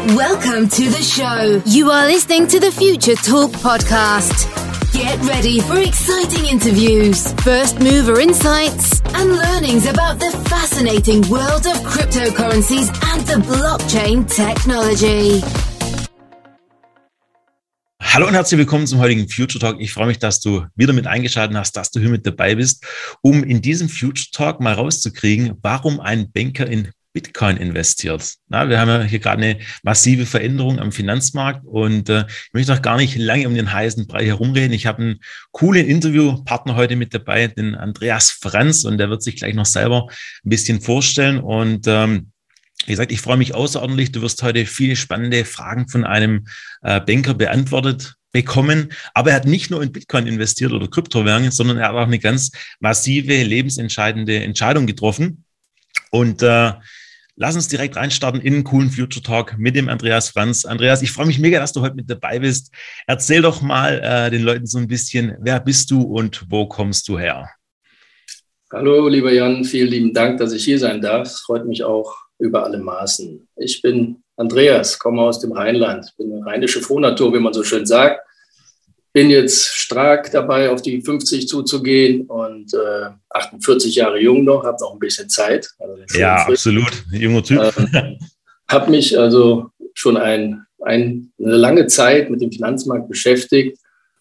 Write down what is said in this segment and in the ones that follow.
Welcome to the show. You are listening to the Future Talk podcast. Get ready for exciting interviews, first mover insights, and learnings about the fascinating world of cryptocurrencies and the blockchain technology. Hallo und herzlich willkommen zum heutigen Future Talk. Ich freue mich, dass du wieder mit eingeschaltet hast, dass du hier mit dabei bist, um in diesem Future Talk mal rauszukriegen, warum ein Banker in Bitcoin investiert. Na, wir haben ja hier gerade eine massive Veränderung am Finanzmarkt und äh, ich möchte auch gar nicht lange um den heißen Brei herumreden. Ich habe einen coolen Interviewpartner heute mit dabei, den Andreas Franz, und der wird sich gleich noch selber ein bisschen vorstellen. Und ähm, wie gesagt, ich freue mich außerordentlich. Du wirst heute viele spannende Fragen von einem äh, Banker beantwortet bekommen. Aber er hat nicht nur in Bitcoin investiert oder Kryptowährungen, sondern er hat auch eine ganz massive, lebensentscheidende Entscheidung getroffen. Und äh, Lass uns direkt reinstarten in einen coolen Future Talk mit dem Andreas Franz. Andreas, ich freue mich mega, dass du heute mit dabei bist. Erzähl doch mal äh, den Leuten so ein bisschen, wer bist du und wo kommst du her? Hallo, lieber Jan, vielen lieben Dank, dass ich hier sein darf. Es freut mich auch über alle Maßen. Ich bin Andreas, komme aus dem Rheinland, bin eine rheinische Frohnatur, wie man so schön sagt bin jetzt stark dabei, auf die 50 zuzugehen und äh, 48 Jahre jung noch, habe noch ein bisschen Zeit. Also ja, absolut, junger Typ. Ähm, habe mich also schon ein, ein, eine lange Zeit mit dem Finanzmarkt beschäftigt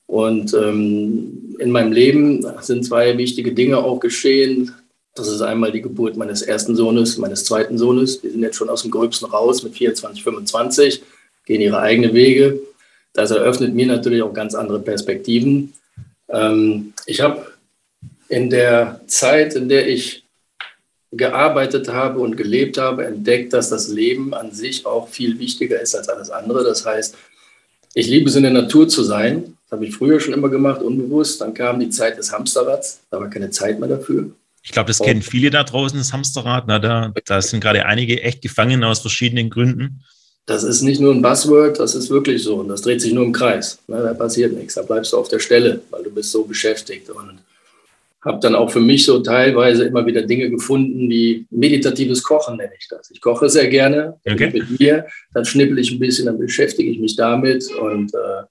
und ähm, in meinem Leben sind zwei wichtige Dinge auch geschehen. Das ist einmal die Geburt meines ersten Sohnes, meines zweiten Sohnes. Die sind jetzt schon aus dem Gröbsten raus mit 24, 25, gehen ihre eigenen Wege. Das eröffnet mir natürlich auch ganz andere Perspektiven. Ähm, ich habe in der Zeit, in der ich gearbeitet habe und gelebt habe, entdeckt, dass das Leben an sich auch viel wichtiger ist als alles andere. Das heißt, ich liebe es in der Natur zu sein. Das habe ich früher schon immer gemacht, unbewusst. Dann kam die Zeit des Hamsterrads. Da war keine Zeit mehr dafür. Ich glaube, das kennen viele da draußen, das Hamsterrad. Na, da, da sind gerade einige echt gefangen aus verschiedenen Gründen das ist nicht nur ein Buzzword, das ist wirklich so. Und das dreht sich nur im Kreis. Ne, da passiert nichts. Da bleibst du auf der Stelle, weil du bist so beschäftigt. Und habe dann auch für mich so teilweise immer wieder Dinge gefunden, wie meditatives Kochen nenne ich das. Ich koche sehr gerne okay. mit mir, dann schnippel ich ein bisschen, dann beschäftige ich mich damit und äh,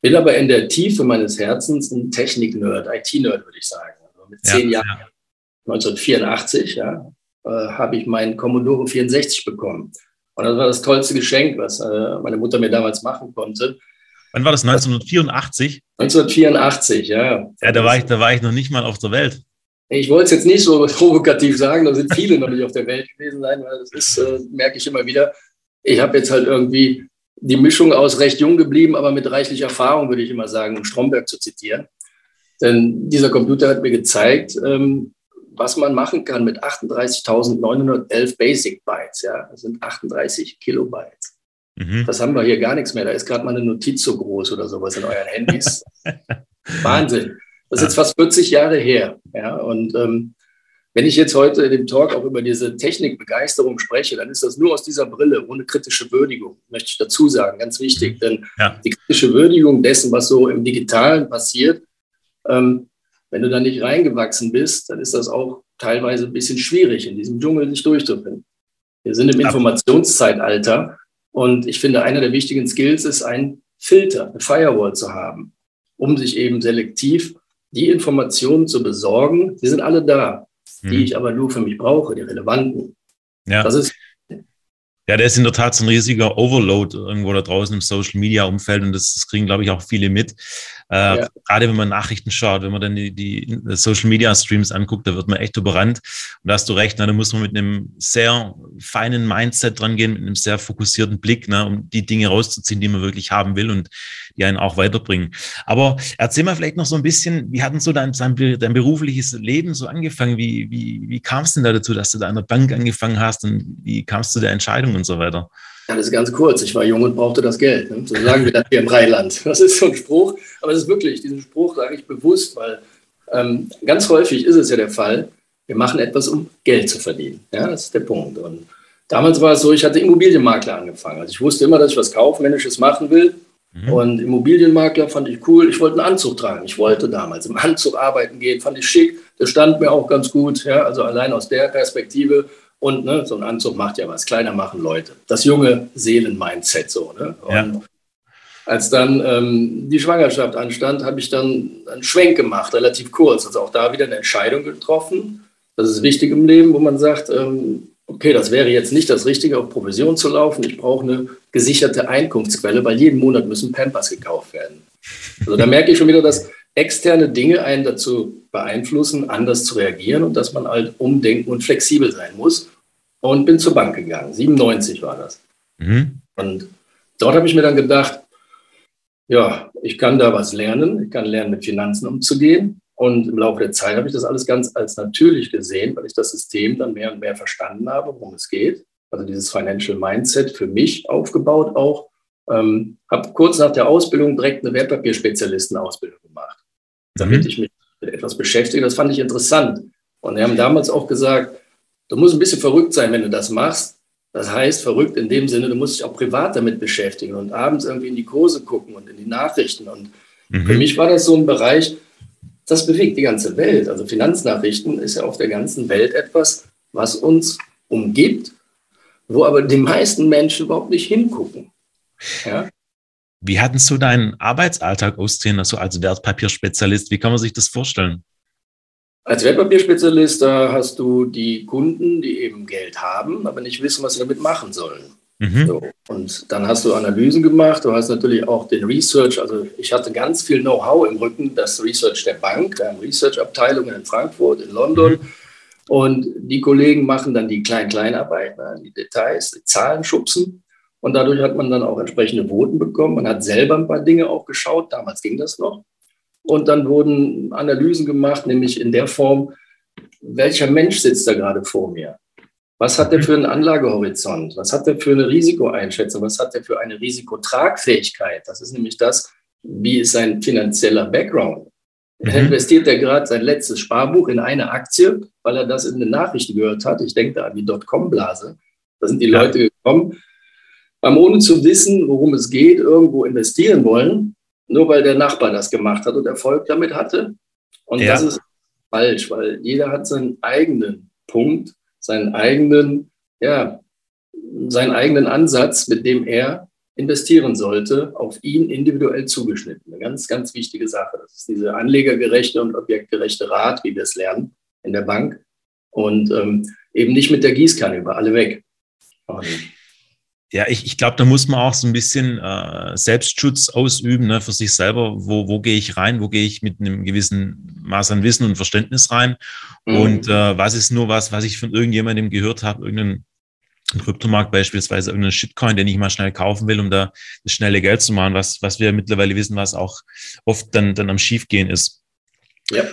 bin aber in der Tiefe meines Herzens ein Technik-Nerd, IT-Nerd würde ich sagen. Also mit zehn ja, Jahren, ja. 1984, ja, äh, habe ich meinen Commodore 64 bekommen. Und das war das tollste Geschenk, was äh, meine Mutter mir damals machen konnte. Wann war das? 1984? 1984, ja. Ja, da war ich, da war ich noch nicht mal auf der Welt. Ich wollte es jetzt nicht so provokativ sagen, da sind viele noch nicht auf der Welt gewesen sein, weil das ist, äh, merke ich immer wieder. Ich habe jetzt halt irgendwie die Mischung aus recht jung geblieben, aber mit reichlich Erfahrung, würde ich immer sagen, um Stromberg zu zitieren. Denn dieser Computer hat mir gezeigt, ähm, was man machen kann mit 38.911 Basic Bytes. Ja, das sind 38 Kilobytes. Mhm. Das haben wir hier gar nichts mehr. Da ist gerade mal eine Notiz so groß oder sowas in euren Handys. Wahnsinn. Das ist jetzt fast 40 Jahre her. Ja, und ähm, wenn ich jetzt heute in dem Talk auch über diese Technikbegeisterung spreche, dann ist das nur aus dieser Brille, ohne kritische Würdigung, möchte ich dazu sagen, ganz wichtig. Denn ja. die kritische Würdigung dessen, was so im Digitalen passiert, ähm, wenn du da nicht reingewachsen bist, dann ist das auch teilweise ein bisschen schwierig, in diesem Dschungel sich durchzufinden. Wir sind im Informationszeitalter und ich finde, einer der wichtigen Skills ist, ein Filter, eine Firewall zu haben, um sich eben selektiv die Informationen zu besorgen. Die sind alle da, die mhm. ich aber nur für mich brauche, die relevanten. Ja. Das ist ja, der ist in der Tat so ein riesiger Overload irgendwo da draußen im Social Media Umfeld und das, das kriegen, glaube ich, auch viele mit. Äh, ja. Gerade wenn man Nachrichten schaut, wenn man dann die, die Social Media Streams anguckt, da wird man echt überrannt. Und da hast du recht, ne, da muss man mit einem sehr feinen Mindset dran gehen, mit einem sehr fokussierten Blick, ne, um die Dinge rauszuziehen, die man wirklich haben will und die einen auch weiterbringen. Aber erzähl mal vielleicht noch so ein bisschen, wie hat denn so dein, dein, dein berufliches Leben so angefangen? Wie, wie, wie kam es denn da dazu, dass du da an der Bank angefangen hast und wie kamst du der Entscheidung und so weiter? Das ist ganz kurz. Ich war jung und brauchte das Geld. Ne? So sagen wir das hier im Rheinland. Das ist so ein Spruch. Aber es ist wirklich, diesen Spruch sage ich bewusst, weil ähm, ganz häufig ist es ja der Fall, wir machen etwas, um Geld zu verdienen. Ja, das ist der Punkt. Und damals war es so, ich hatte Immobilienmakler angefangen. Also ich wusste immer, dass ich was Kaufmännisches machen will. Mhm. Und Immobilienmakler fand ich cool. Ich wollte einen Anzug tragen. Ich wollte damals im Anzug arbeiten gehen, fand ich schick. Das stand mir auch ganz gut. Ja, also allein aus der Perspektive Und ne, so ein Anzug macht ja was. Kleiner machen Leute. Das junge Seelen-Mindset so. Ne? Und ja. als dann ähm, die Schwangerschaft anstand, habe ich dann einen Schwenk gemacht, relativ kurz. Also auch da wieder eine Entscheidung getroffen. Das ist wichtig im Leben, wo man sagt, ähm, okay, das wäre jetzt nicht das Richtige, auf Provision zu laufen. Ich brauche eine gesicherte Einkunftsquelle, weil jeden Monat müssen Pampers gekauft werden. Also da merke ich schon wieder, dass externe Dinge einen dazu beeinflussen, anders zu reagieren und dass man halt umdenken und flexibel sein muss. Und bin zur Bank gegangen. 97 war das. Mhm. Und dort habe ich mir dann gedacht, ja, ich kann da was lernen. Ich kann lernen, mit Finanzen umzugehen. Und im Laufe der Zeit habe ich das alles ganz als natürlich gesehen, weil ich das System dann mehr und mehr verstanden habe, worum es geht. Also dieses Financial Mindset für mich aufgebaut auch. Ähm, habe kurz nach der Ausbildung direkt eine Wertpapierspezialistenausbildung gemacht damit mhm. ich mich mit etwas beschäftige. Das fand ich interessant. Und wir haben damals auch gesagt, du musst ein bisschen verrückt sein, wenn du das machst. Das heißt, verrückt in dem Sinne, du musst dich auch privat damit beschäftigen und abends irgendwie in die Kurse gucken und in die Nachrichten. Und mhm. für mich war das so ein Bereich, das bewegt die ganze Welt. Also Finanznachrichten ist ja auf der ganzen Welt etwas, was uns umgibt, wo aber die meisten Menschen überhaupt nicht hingucken. Ja? Wie hattest du deinen Arbeitsalltag aussehen, also als Wertpapierspezialist? Wie kann man sich das vorstellen? Als Wertpapierspezialist, da hast du die Kunden, die eben Geld haben, aber nicht wissen, was sie damit machen sollen. Mhm. So. Und dann hast du Analysen gemacht, du hast natürlich auch den Research, also ich hatte ganz viel Know-how im Rücken, das Research der Bank, wir haben Research-Abteilungen in Frankfurt, in London. Mhm. Und die Kollegen machen dann die Klein-Kleinarbeit, ne, die Details, die Zahlen schubsen. Und dadurch hat man dann auch entsprechende Voten bekommen. Man hat selber ein paar Dinge auch geschaut. Damals ging das noch. Und dann wurden Analysen gemacht, nämlich in der Form, welcher Mensch sitzt da gerade vor mir? Was hat der für einen Anlagehorizont? Was hat der für eine Risikoeinschätzung? Was hat der für eine Risikotragfähigkeit? Das ist nämlich das, wie ist sein finanzieller Background? Mhm. Investiert er gerade sein letztes Sparbuch in eine Aktie, weil er das in den Nachrichten gehört hat? Ich denke da an die Dotcom-Blase. Da sind die ja. Leute gekommen, haben ohne zu wissen, worum es geht, irgendwo investieren wollen, nur weil der Nachbar das gemacht hat und Erfolg damit hatte. Und ja. das ist falsch, weil jeder hat seinen eigenen Punkt, seinen eigenen, ja, seinen eigenen Ansatz, mit dem er investieren sollte, auf ihn individuell zugeschnitten. Eine ganz, ganz wichtige Sache. Das ist diese anlegergerechte und objektgerechte Rat, wie wir es lernen in der Bank. Und ähm, eben nicht mit der Gießkanne über alle weg. Und ja, ich, ich glaube, da muss man auch so ein bisschen äh, Selbstschutz ausüben ne, für sich selber. Wo, wo gehe ich rein? Wo gehe ich mit einem gewissen Maß an Wissen und Verständnis rein? Mhm. Und äh, was ist nur was, was ich von irgendjemandem gehört habe, irgendein Kryptomarkt beispielsweise, irgendein Shitcoin, den ich mal schnell kaufen will, um da das schnelle Geld zu machen, was, was wir mittlerweile wissen, was auch oft dann, dann am Schiefgehen ist. Ja.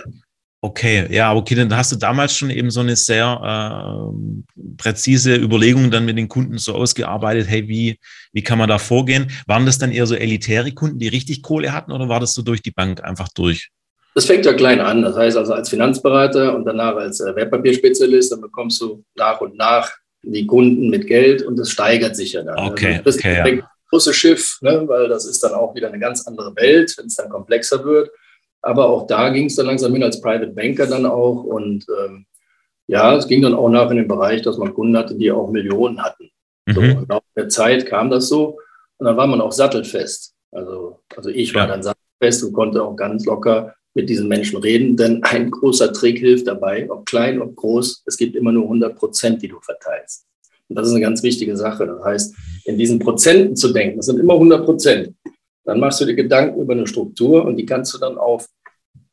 Okay, ja, okay, dann hast du damals schon eben so eine sehr äh, präzise Überlegung dann mit den Kunden so ausgearbeitet, hey, wie, wie kann man da vorgehen? Waren das dann eher so elitäre Kunden, die richtig Kohle hatten oder war das so durch die Bank einfach durch? Das fängt ja klein an. Das heißt also als Finanzberater und danach als äh, Wertpapierspezialist, dann bekommst du nach und nach die Kunden mit Geld und das steigert sich ja dann. Okay, also das okay, ja. große Schiff, ne, weil das ist dann auch wieder eine ganz andere Welt, wenn es dann komplexer wird. Aber auch da ging es dann langsam hin als Private Banker dann auch. Und ähm, ja, es ging dann auch nach in den Bereich, dass man Kunden hatte, die auch Millionen hatten. Mhm. So, und nach der Zeit kam das so. Und dann war man auch sattelfest. Also, also ich war dann sattelfest und konnte auch ganz locker mit diesen Menschen reden, denn ein großer Trick hilft dabei, ob klein, ob groß, es gibt immer nur 100 Prozent, die du verteilst. Und das ist eine ganz wichtige Sache. Das heißt, in diesen Prozenten zu denken, das sind immer 100 Prozent. Dann machst du dir Gedanken über eine Struktur und die kannst du dann auf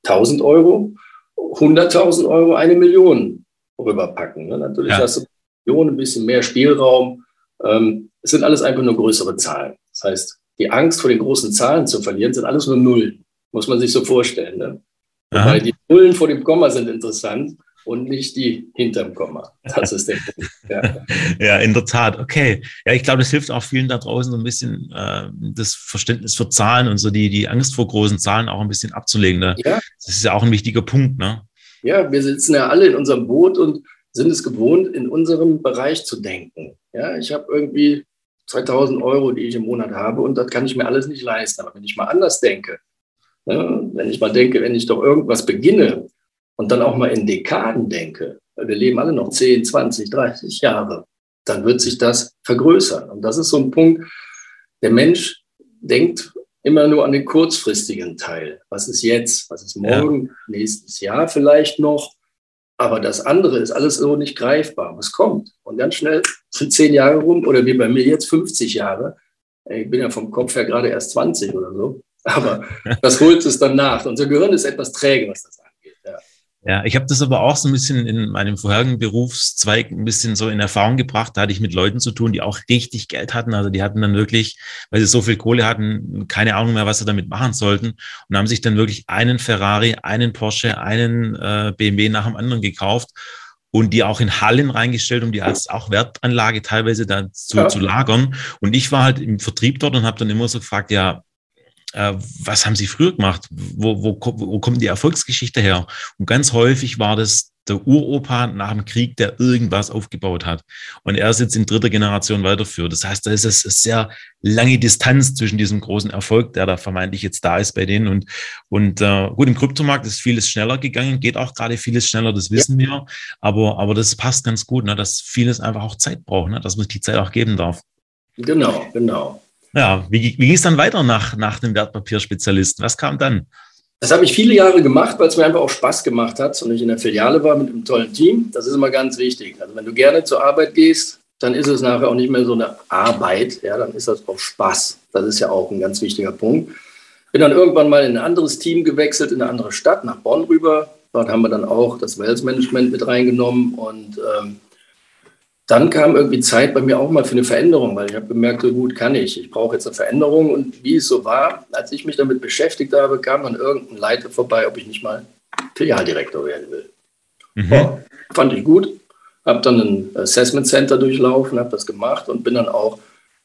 1000 Euro, 100.000 Euro, eine Million rüberpacken. Ne? Natürlich ja. hast du Millionen, ein bisschen mehr Spielraum. Ähm, es sind alles einfach nur größere Zahlen. Das heißt, die Angst vor den großen Zahlen zu verlieren, sind alles nur Nullen. Muss man sich so vorstellen. Ne? Wobei die Nullen vor dem Komma sind interessant und nicht die hinterm Komma. Das ist der Punkt. Ja. ja, in der Tat. Okay. Ja, ich glaube, das hilft auch vielen da draußen so ein bisschen äh, das Verständnis für Zahlen und so die, die Angst vor großen Zahlen auch ein bisschen abzulegen. Ne? Ja. Das ist ja auch ein wichtiger Punkt. Ne? Ja, wir sitzen ja alle in unserem Boot und sind es gewohnt, in unserem Bereich zu denken. Ja, ich habe irgendwie 2000 Euro, die ich im Monat habe und das kann ich mir alles nicht leisten. Aber wenn ich mal anders denke, ne, wenn ich mal denke, wenn ich doch irgendwas beginne, und dann auch mal in Dekaden denke, wir leben alle noch 10, 20, 30 Jahre, dann wird sich das vergrößern. Und das ist so ein Punkt, der Mensch denkt immer nur an den kurzfristigen Teil. Was ist jetzt? Was ist morgen? Ja. Nächstes Jahr vielleicht noch? Aber das andere ist alles so nicht greifbar. Was kommt? Und ganz schnell sind zehn Jahre rum oder wie bei mir jetzt 50 Jahre. Ich bin ja vom Kopf her gerade erst 20 oder so. Aber das holt es dann nach. Unser Gehirn ist etwas träge, was das. Ja. Ich habe das aber auch so ein bisschen in meinem vorherigen Berufszweig ein bisschen so in Erfahrung gebracht. Da hatte ich mit Leuten zu tun, die auch richtig Geld hatten. Also die hatten dann wirklich, weil sie so viel Kohle hatten, keine Ahnung mehr, was sie damit machen sollten und haben sich dann wirklich einen Ferrari, einen Porsche, einen äh, BMW nach dem anderen gekauft und die auch in Hallen reingestellt, um die als auch Wertanlage teilweise da zu, ja. zu lagern. Und ich war halt im Vertrieb dort und habe dann immer so gefragt, ja, was haben Sie früher gemacht? Wo, wo, wo kommt die Erfolgsgeschichte her? Und ganz häufig war das der Uropa nach dem Krieg, der irgendwas aufgebaut hat. Und er ist jetzt in dritter Generation weiterführt. Das heißt, da ist es eine sehr lange Distanz zwischen diesem großen Erfolg, der da vermeintlich jetzt da ist bei denen. Und, und äh, gut, im Kryptomarkt ist vieles schneller gegangen, geht auch gerade vieles schneller, das wissen ja. wir. Aber, aber das passt ganz gut, ne, dass vieles einfach auch Zeit braucht, ne, dass man sich die Zeit auch geben darf. Genau, genau. Ja, wie, wie ging es dann weiter nach, nach dem Wertpapierspezialisten? Was kam dann? Das habe ich viele Jahre gemacht, weil es mir einfach auch Spaß gemacht hat und ich in der Filiale war mit einem tollen Team. Das ist immer ganz wichtig. Also wenn du gerne zur Arbeit gehst, dann ist es nachher auch nicht mehr so eine Arbeit, ja, dann ist das auch Spaß. Das ist ja auch ein ganz wichtiger Punkt. Bin dann irgendwann mal in ein anderes Team gewechselt, in eine andere Stadt, nach Bonn rüber. Dort haben wir dann auch das Wealth Management mit reingenommen und ähm, dann kam irgendwie Zeit bei mir auch mal für eine Veränderung, weil ich habe gemerkt, so gut kann ich. Ich brauche jetzt eine Veränderung. Und wie es so war, als ich mich damit beschäftigt habe, kam dann irgendein Leiter vorbei, ob ich nicht mal Filialdirektor werden will. Mhm. Oh, fand ich gut. Habe dann ein Assessment Center durchlaufen, habe das gemacht und bin dann auch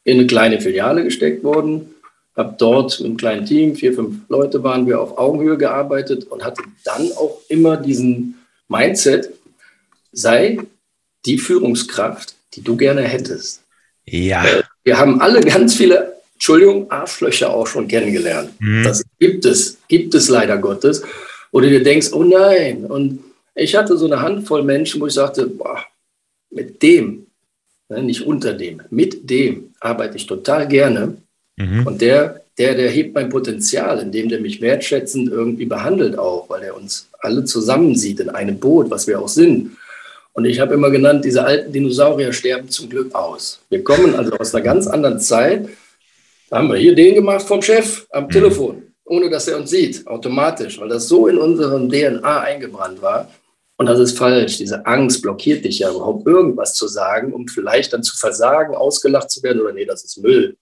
in eine kleine Filiale gesteckt worden. Habe dort mit einem kleinen Team, vier, fünf Leute waren wir auf Augenhöhe gearbeitet und hatte dann auch immer diesen Mindset, sei die Führungskraft, die du gerne hättest. Ja. Äh, wir haben alle ganz viele, Entschuldigung, Arschlöcher auch schon kennengelernt. Mhm. Das gibt es, gibt es leider Gottes. Oder du denkst, oh nein. Und ich hatte so eine Handvoll Menschen, wo ich sagte, boah, mit dem, ne, nicht unter dem, mit dem arbeite ich total gerne. Mhm. Und der, der, der hebt mein Potenzial, indem der mich wertschätzend irgendwie behandelt auch, weil er uns alle zusammen sieht in einem Boot, was wir auch sind. Und ich habe immer genannt, diese alten Dinosaurier sterben zum Glück aus. Wir kommen also aus einer ganz anderen Zeit. Da haben wir hier den gemacht vom Chef am mhm. Telefon, ohne dass er uns sieht, automatisch, weil das so in unserem DNA eingebrannt war. Und das ist falsch. Diese Angst blockiert dich ja überhaupt irgendwas zu sagen, um vielleicht dann zu versagen, ausgelacht zu werden oder nee, das ist Müll.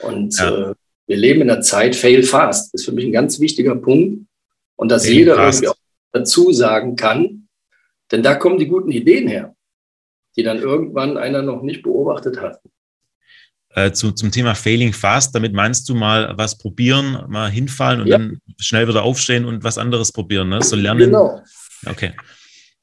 Und ja. äh, wir leben in einer Zeit, fail fast. Das ist für mich ein ganz wichtiger Punkt. Und dass fail jeder fast. irgendwie auch dazu sagen kann, denn da kommen die guten Ideen her, die dann irgendwann einer noch nicht beobachtet hat. Äh, zu, zum Thema Failing Fast, damit meinst du mal was probieren, mal hinfallen und ja. dann schnell wieder aufstehen und was anderes probieren, ne? So lernen. Genau. Okay.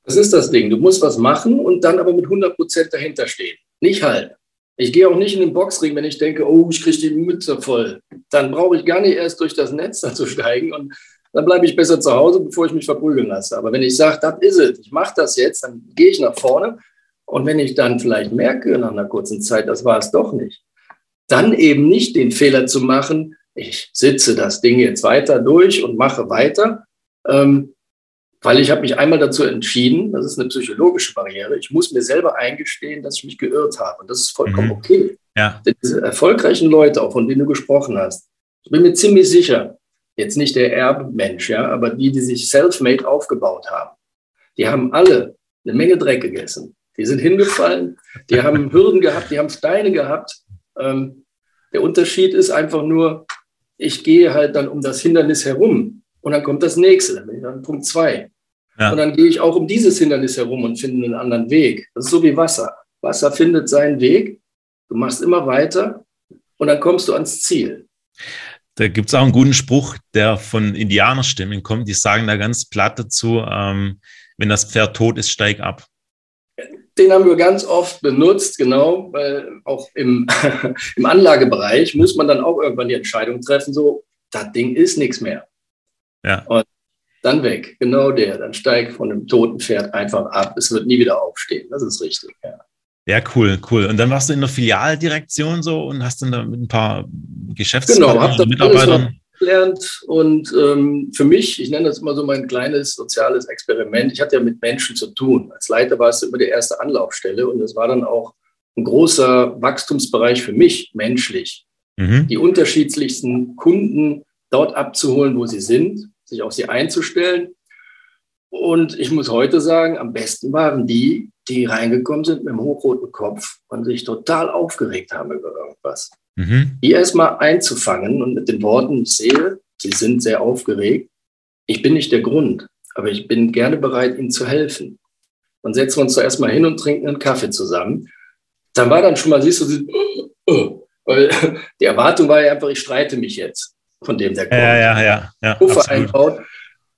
Das ist das Ding. Du musst was machen und dann aber mit 100 Prozent dahinter stehen. Nicht halb. Ich gehe auch nicht in den Boxring, wenn ich denke, oh, ich kriege die Mütze voll. Dann brauche ich gar nicht erst durch das Netz da zu steigen und dann bleibe ich besser zu Hause, bevor ich mich verprügeln lasse. Aber wenn ich sage, das ist es, ich mache das jetzt, dann gehe ich nach vorne. Und wenn ich dann vielleicht merke nach einer kurzen Zeit, das war es doch nicht, dann eben nicht den Fehler zu machen, ich sitze das Ding jetzt weiter durch und mache weiter, ähm, weil ich habe mich einmal dazu entschieden, das ist eine psychologische Barriere, ich muss mir selber eingestehen, dass ich mich geirrt habe. Und das ist vollkommen mhm. okay. Ja. Denn diese erfolgreichen Leute, auch von denen du gesprochen hast, ich bin mir ziemlich sicher, jetzt nicht der Erbmensch, ja, aber die, die sich self-made aufgebaut haben, die haben alle eine Menge Dreck gegessen. Die sind hingefallen, die haben Hürden gehabt, die haben Steine gehabt. Ähm, der Unterschied ist einfach nur, ich gehe halt dann um das Hindernis herum und dann kommt das nächste, dann bin ich an Punkt zwei. Ja. Und dann gehe ich auch um dieses Hindernis herum und finde einen anderen Weg. Das ist so wie Wasser. Wasser findet seinen Weg, du machst immer weiter und dann kommst du ans Ziel. Da gibt es auch einen guten Spruch, der von Indianerstimmen kommt. Die sagen da ganz platt dazu, ähm, wenn das Pferd tot ist, steig ab. Den haben wir ganz oft benutzt, genau, weil auch im, im Anlagebereich muss man dann auch irgendwann die Entscheidung treffen, so, das Ding ist nichts mehr. Ja. Und dann weg. Genau der. Dann steigt von einem toten Pferd einfach ab. Es wird nie wieder aufstehen. Das ist richtig. Ja. Ja, cool, cool. Und dann warst du in der Filialdirektion so und hast dann da mit ein paar Geschäftspartnern genau, Mitarbeitern gelernt und ähm, für mich, ich nenne das immer so mein kleines soziales Experiment, ich hatte ja mit Menschen zu tun. Als Leiter war es immer die erste Anlaufstelle und es war dann auch ein großer Wachstumsbereich für mich, menschlich. Mhm. Die unterschiedlichsten Kunden dort abzuholen, wo sie sind, sich auf sie einzustellen. Und ich muss heute sagen, am besten waren die, die reingekommen sind mit einem hochroten Kopf und sich total aufgeregt haben über irgendwas. Mhm. Die erstmal einzufangen und mit den Worten, ich sehe, sie sind sehr aufgeregt. Ich bin nicht der Grund, aber ich bin gerne bereit, ihnen zu helfen. Dann setzen wir uns zuerst mal hin und trinken einen Kaffee zusammen. Dann war dann schon mal, siehst du, sie, uh, uh, weil die Erwartung war ja einfach, ich streite mich jetzt von dem der kommt. Ja, ja, ja. ja Puffer einbaut.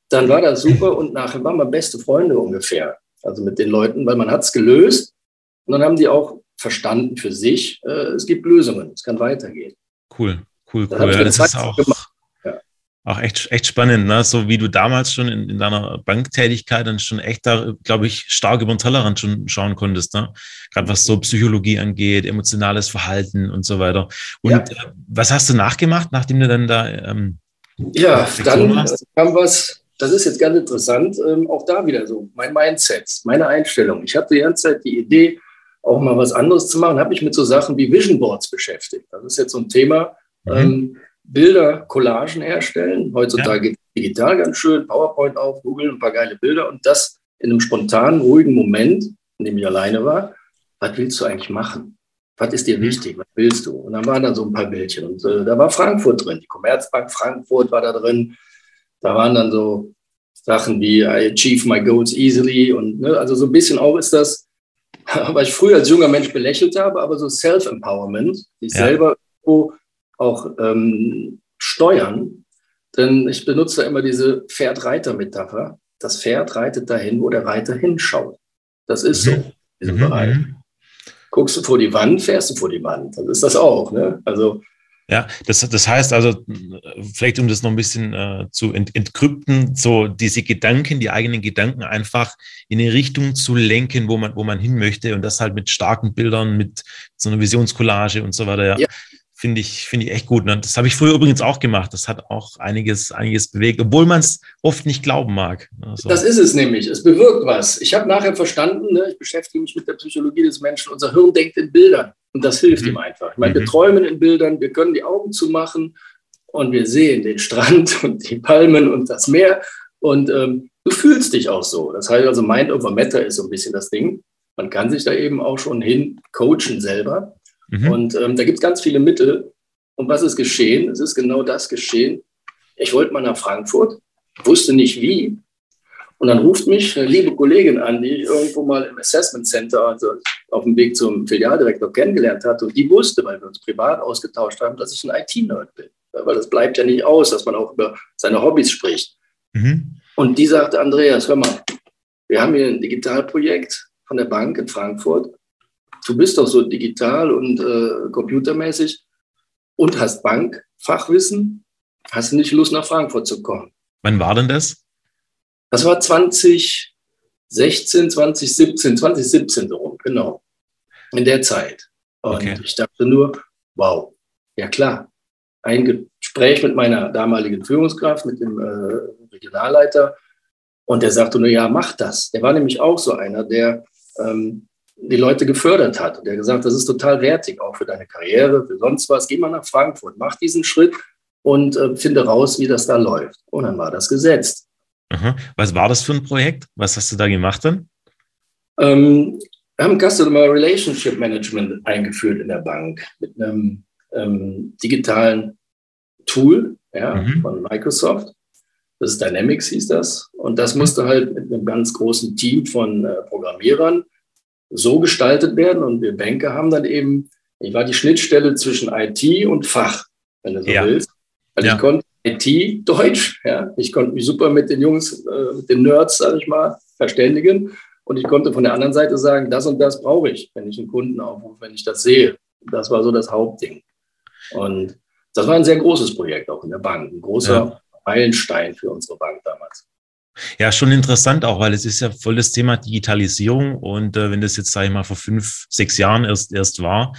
Dann war das super und nachher waren wir beste Freunde ungefähr. Also mit den Leuten, weil man hat es gelöst und dann haben die auch verstanden für sich, äh, es gibt Lösungen, es kann weitergehen. Cool, cool, cool. Ja, das ist auch, ja. auch echt, echt spannend, ne? so wie du damals schon in, in deiner Banktätigkeit dann schon echt da, glaube ich, stark über den Tellerrand schon schauen konntest. Ne? Gerade was so Psychologie angeht, emotionales Verhalten und so weiter. Und ja. Äh, was hast du nachgemacht, nachdem du dann da ähm, ja, dann hast? kam was, das ist jetzt ganz interessant, ähm, auch da wieder so, mein Mindset, meine Einstellung. Ich hatte die ganze Zeit die Idee, auch mal was anderes zu machen, habe mich mit so Sachen wie Vision Boards beschäftigt. Das ist jetzt so ein Thema, mhm. ähm, Bilder, Collagen herstellen. Heutzutage ja. digital ganz schön, PowerPoint auf, Google, ein paar geile Bilder und das in einem spontanen, ruhigen Moment, in dem ich alleine war. Was willst du eigentlich machen? Was ist dir mhm. wichtig? Was willst du? Und dann waren da so ein paar Bildchen und äh, da war Frankfurt drin. Die Commerzbank Frankfurt war da drin. Da waren dann so Sachen wie I achieve my goals easily und ne, also so ein bisschen auch ist das, was ich früher als junger Mensch belächelt habe, aber so Self-Empowerment, sich ja. selber auch ähm, steuern. Denn ich benutze da immer diese Pferd-Reiter-Metapher. Das Pferd reitet dahin, wo der Reiter hinschaut. Das ist so, mhm. dieser mhm. Bereich. Guckst du vor die Wand, fährst du vor die Wand. Das ist das auch. Ne? Also ja, das, das heißt also, vielleicht um das noch ein bisschen äh, zu ent, entkrypten, so diese Gedanken, die eigenen Gedanken einfach in eine Richtung zu lenken, wo man, wo man hin möchte und das halt mit starken Bildern, mit so einer Visionscollage und so weiter. Ja. ja finde ich, finde ich echt gut. Ne? Das habe ich früher übrigens auch gemacht. Das hat auch einiges, einiges bewegt, obwohl man es oft nicht glauben mag. Also. Das ist es nämlich. Es bewirkt was. Ich habe nachher verstanden, ne, ich beschäftige mich mit der Psychologie des Menschen. Unser Hirn denkt in Bildern und das hilft mhm. ihm einfach. Ich meine, mhm. wir träumen in Bildern, wir können die Augen zumachen und wir sehen den Strand und die Palmen und das Meer und ähm, du fühlst dich auch so. Das heißt also, Mind over Matter ist so ein bisschen das Ding. Man kann sich da eben auch schon hin coachen selber. Mhm. Und ähm, da gibt es ganz viele Mittel. Und was ist geschehen? Es ist genau das geschehen. Ich wollte mal nach Frankfurt, wusste nicht wie. Und dann ruft mich eine liebe Kollegin an, die ich irgendwo mal im Assessment Center, also auf dem Weg zum Filialdirektor kennengelernt hatte. Und die wusste, weil wir uns privat ausgetauscht haben, dass ich ein IT-Nerd bin. Weil das bleibt ja nicht aus, dass man auch über seine Hobbys spricht. Mhm. Und die sagte, Andreas, hör mal, wir haben hier ein Digitalprojekt von der Bank in Frankfurt du bist doch so digital und äh, computermäßig und hast Bankfachwissen, hast du nicht Lust nach Frankfurt zu kommen? Wann war denn das? Das war 2016, 2017, 2017 so rum, genau. In der Zeit. Und okay. ich dachte nur, wow, ja klar. Ein Gespräch mit meiner damaligen Führungskraft, mit dem äh, Regionalleiter. Und der sagte nur, ja, mach das. Der war nämlich auch so einer, der ähm, die Leute gefördert hat. Und der gesagt, das ist total wertig, auch für deine Karriere, für sonst was. Geh mal nach Frankfurt, mach diesen Schritt und äh, finde raus, wie das da läuft. Und dann war das gesetzt. Aha. Was war das für ein Projekt? Was hast du da gemacht dann? Ähm, wir haben Customer Relationship Management eingeführt in der Bank mit einem ähm, digitalen Tool ja, mhm. von Microsoft. Das ist Dynamics, hieß das. Und das musste halt mit einem ganz großen Team von äh, Programmierern so gestaltet werden. Und wir Banker haben dann eben, ich war die Schnittstelle zwischen IT und Fach, wenn du so ja. willst. Also ja. ich konnte IT Deutsch, ja. Ich konnte mich super mit den Jungs, äh, mit den Nerds, sage ich mal, verständigen. Und ich konnte von der anderen Seite sagen, das und das brauche ich, wenn ich einen Kunden aufrufe, wenn ich das sehe. Das war so das Hauptding. Und das war ein sehr großes Projekt auch in der Bank, ein großer ja. Meilenstein für unsere Bank damals. Ja, schon interessant auch, weil es ist ja voll das Thema Digitalisierung und äh, wenn das jetzt, sage ich mal, vor fünf, sechs Jahren erst, erst war,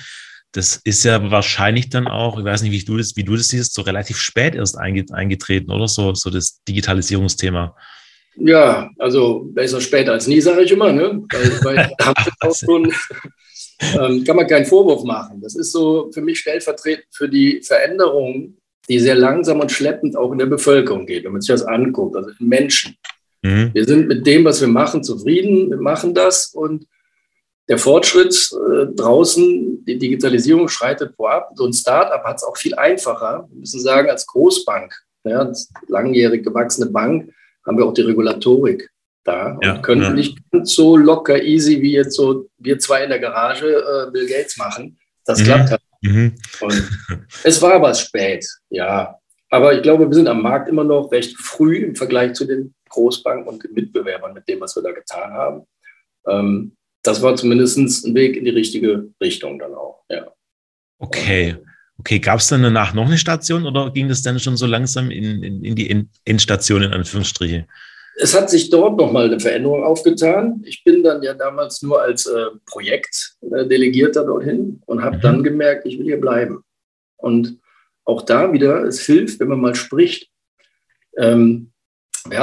das ist ja wahrscheinlich dann auch, ich weiß nicht, wie du das, wie du das siehst, so relativ spät erst eingetreten, oder? So, so das Digitalisierungsthema. Ja, also besser später als nie, sage ich immer, ne? Weil, weil auch schon, ähm, kann man keinen Vorwurf machen. Das ist so für mich stellvertretend für die Veränderung, die sehr langsam und schleppend auch in der Bevölkerung geht, wenn man sich das anguckt, also in Menschen. Mhm. Wir sind mit dem, was wir machen, zufrieden, wir machen das und der Fortschritt äh, draußen, die Digitalisierung schreitet vorab. So ein Start-up hat es auch viel einfacher. Wir müssen sagen, als Großbank, ja, als langjährig gewachsene Bank, haben wir auch die Regulatorik da ja, und können ja. nicht ganz so locker, easy wie jetzt so wir zwei in der Garage äh, Bill Gates machen. Das mhm. klappt halt. Mhm. Es war aber spät, ja. Aber ich glaube, wir sind am Markt immer noch recht früh im Vergleich zu den Großbanken und den Mitbewerbern mit dem, was wir da getan haben. Ähm, das war zumindest ein Weg in die richtige Richtung dann auch, ja. Okay. Okay, gab es dann danach noch eine Station oder ging das dann schon so langsam in, in, in die Endstation in Anführungsstriche? Es hat sich dort nochmal eine Veränderung aufgetan. Ich bin dann ja damals nur als äh, Projektdelegierter dorthin und habe mhm. dann gemerkt, ich will hier bleiben. Und auch da wieder, es hilft, wenn man mal spricht. Ähm,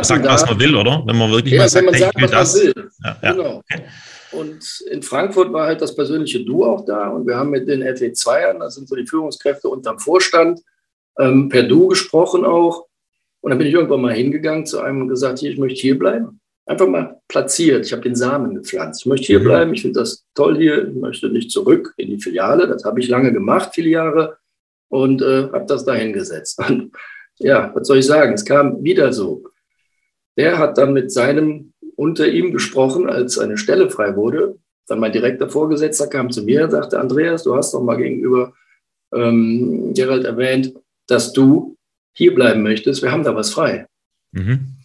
sagt, da, was man will, oder? Wenn man wirklich ja, mal sagt, wenn man sagt, was das. man will. Ja, ja. Genau. Und in Frankfurt war halt das persönliche Du auch da. Und wir haben mit den FE2ern, das sind so die Führungskräfte unterm Vorstand, ähm, per Du gesprochen auch. Und dann bin ich irgendwann mal hingegangen zu einem und gesagt, hier, ich möchte hier bleiben. Einfach mal platziert. Ich habe den Samen gepflanzt. Ich möchte hier mhm. bleiben. Ich finde das toll hier. Ich möchte nicht zurück in die Filiale. Das habe ich lange gemacht, viele Jahre. Und äh, habe das da hingesetzt. Und ja, was soll ich sagen? Es kam wieder so. Der hat dann mit seinem unter ihm gesprochen, als eine Stelle frei wurde. Dann mein direkter Vorgesetzter kam zu mir und sagte, Andreas, du hast doch mal gegenüber ähm, Gerald erwähnt, dass du hier bleiben möchtest. Wir haben da was frei. Mhm.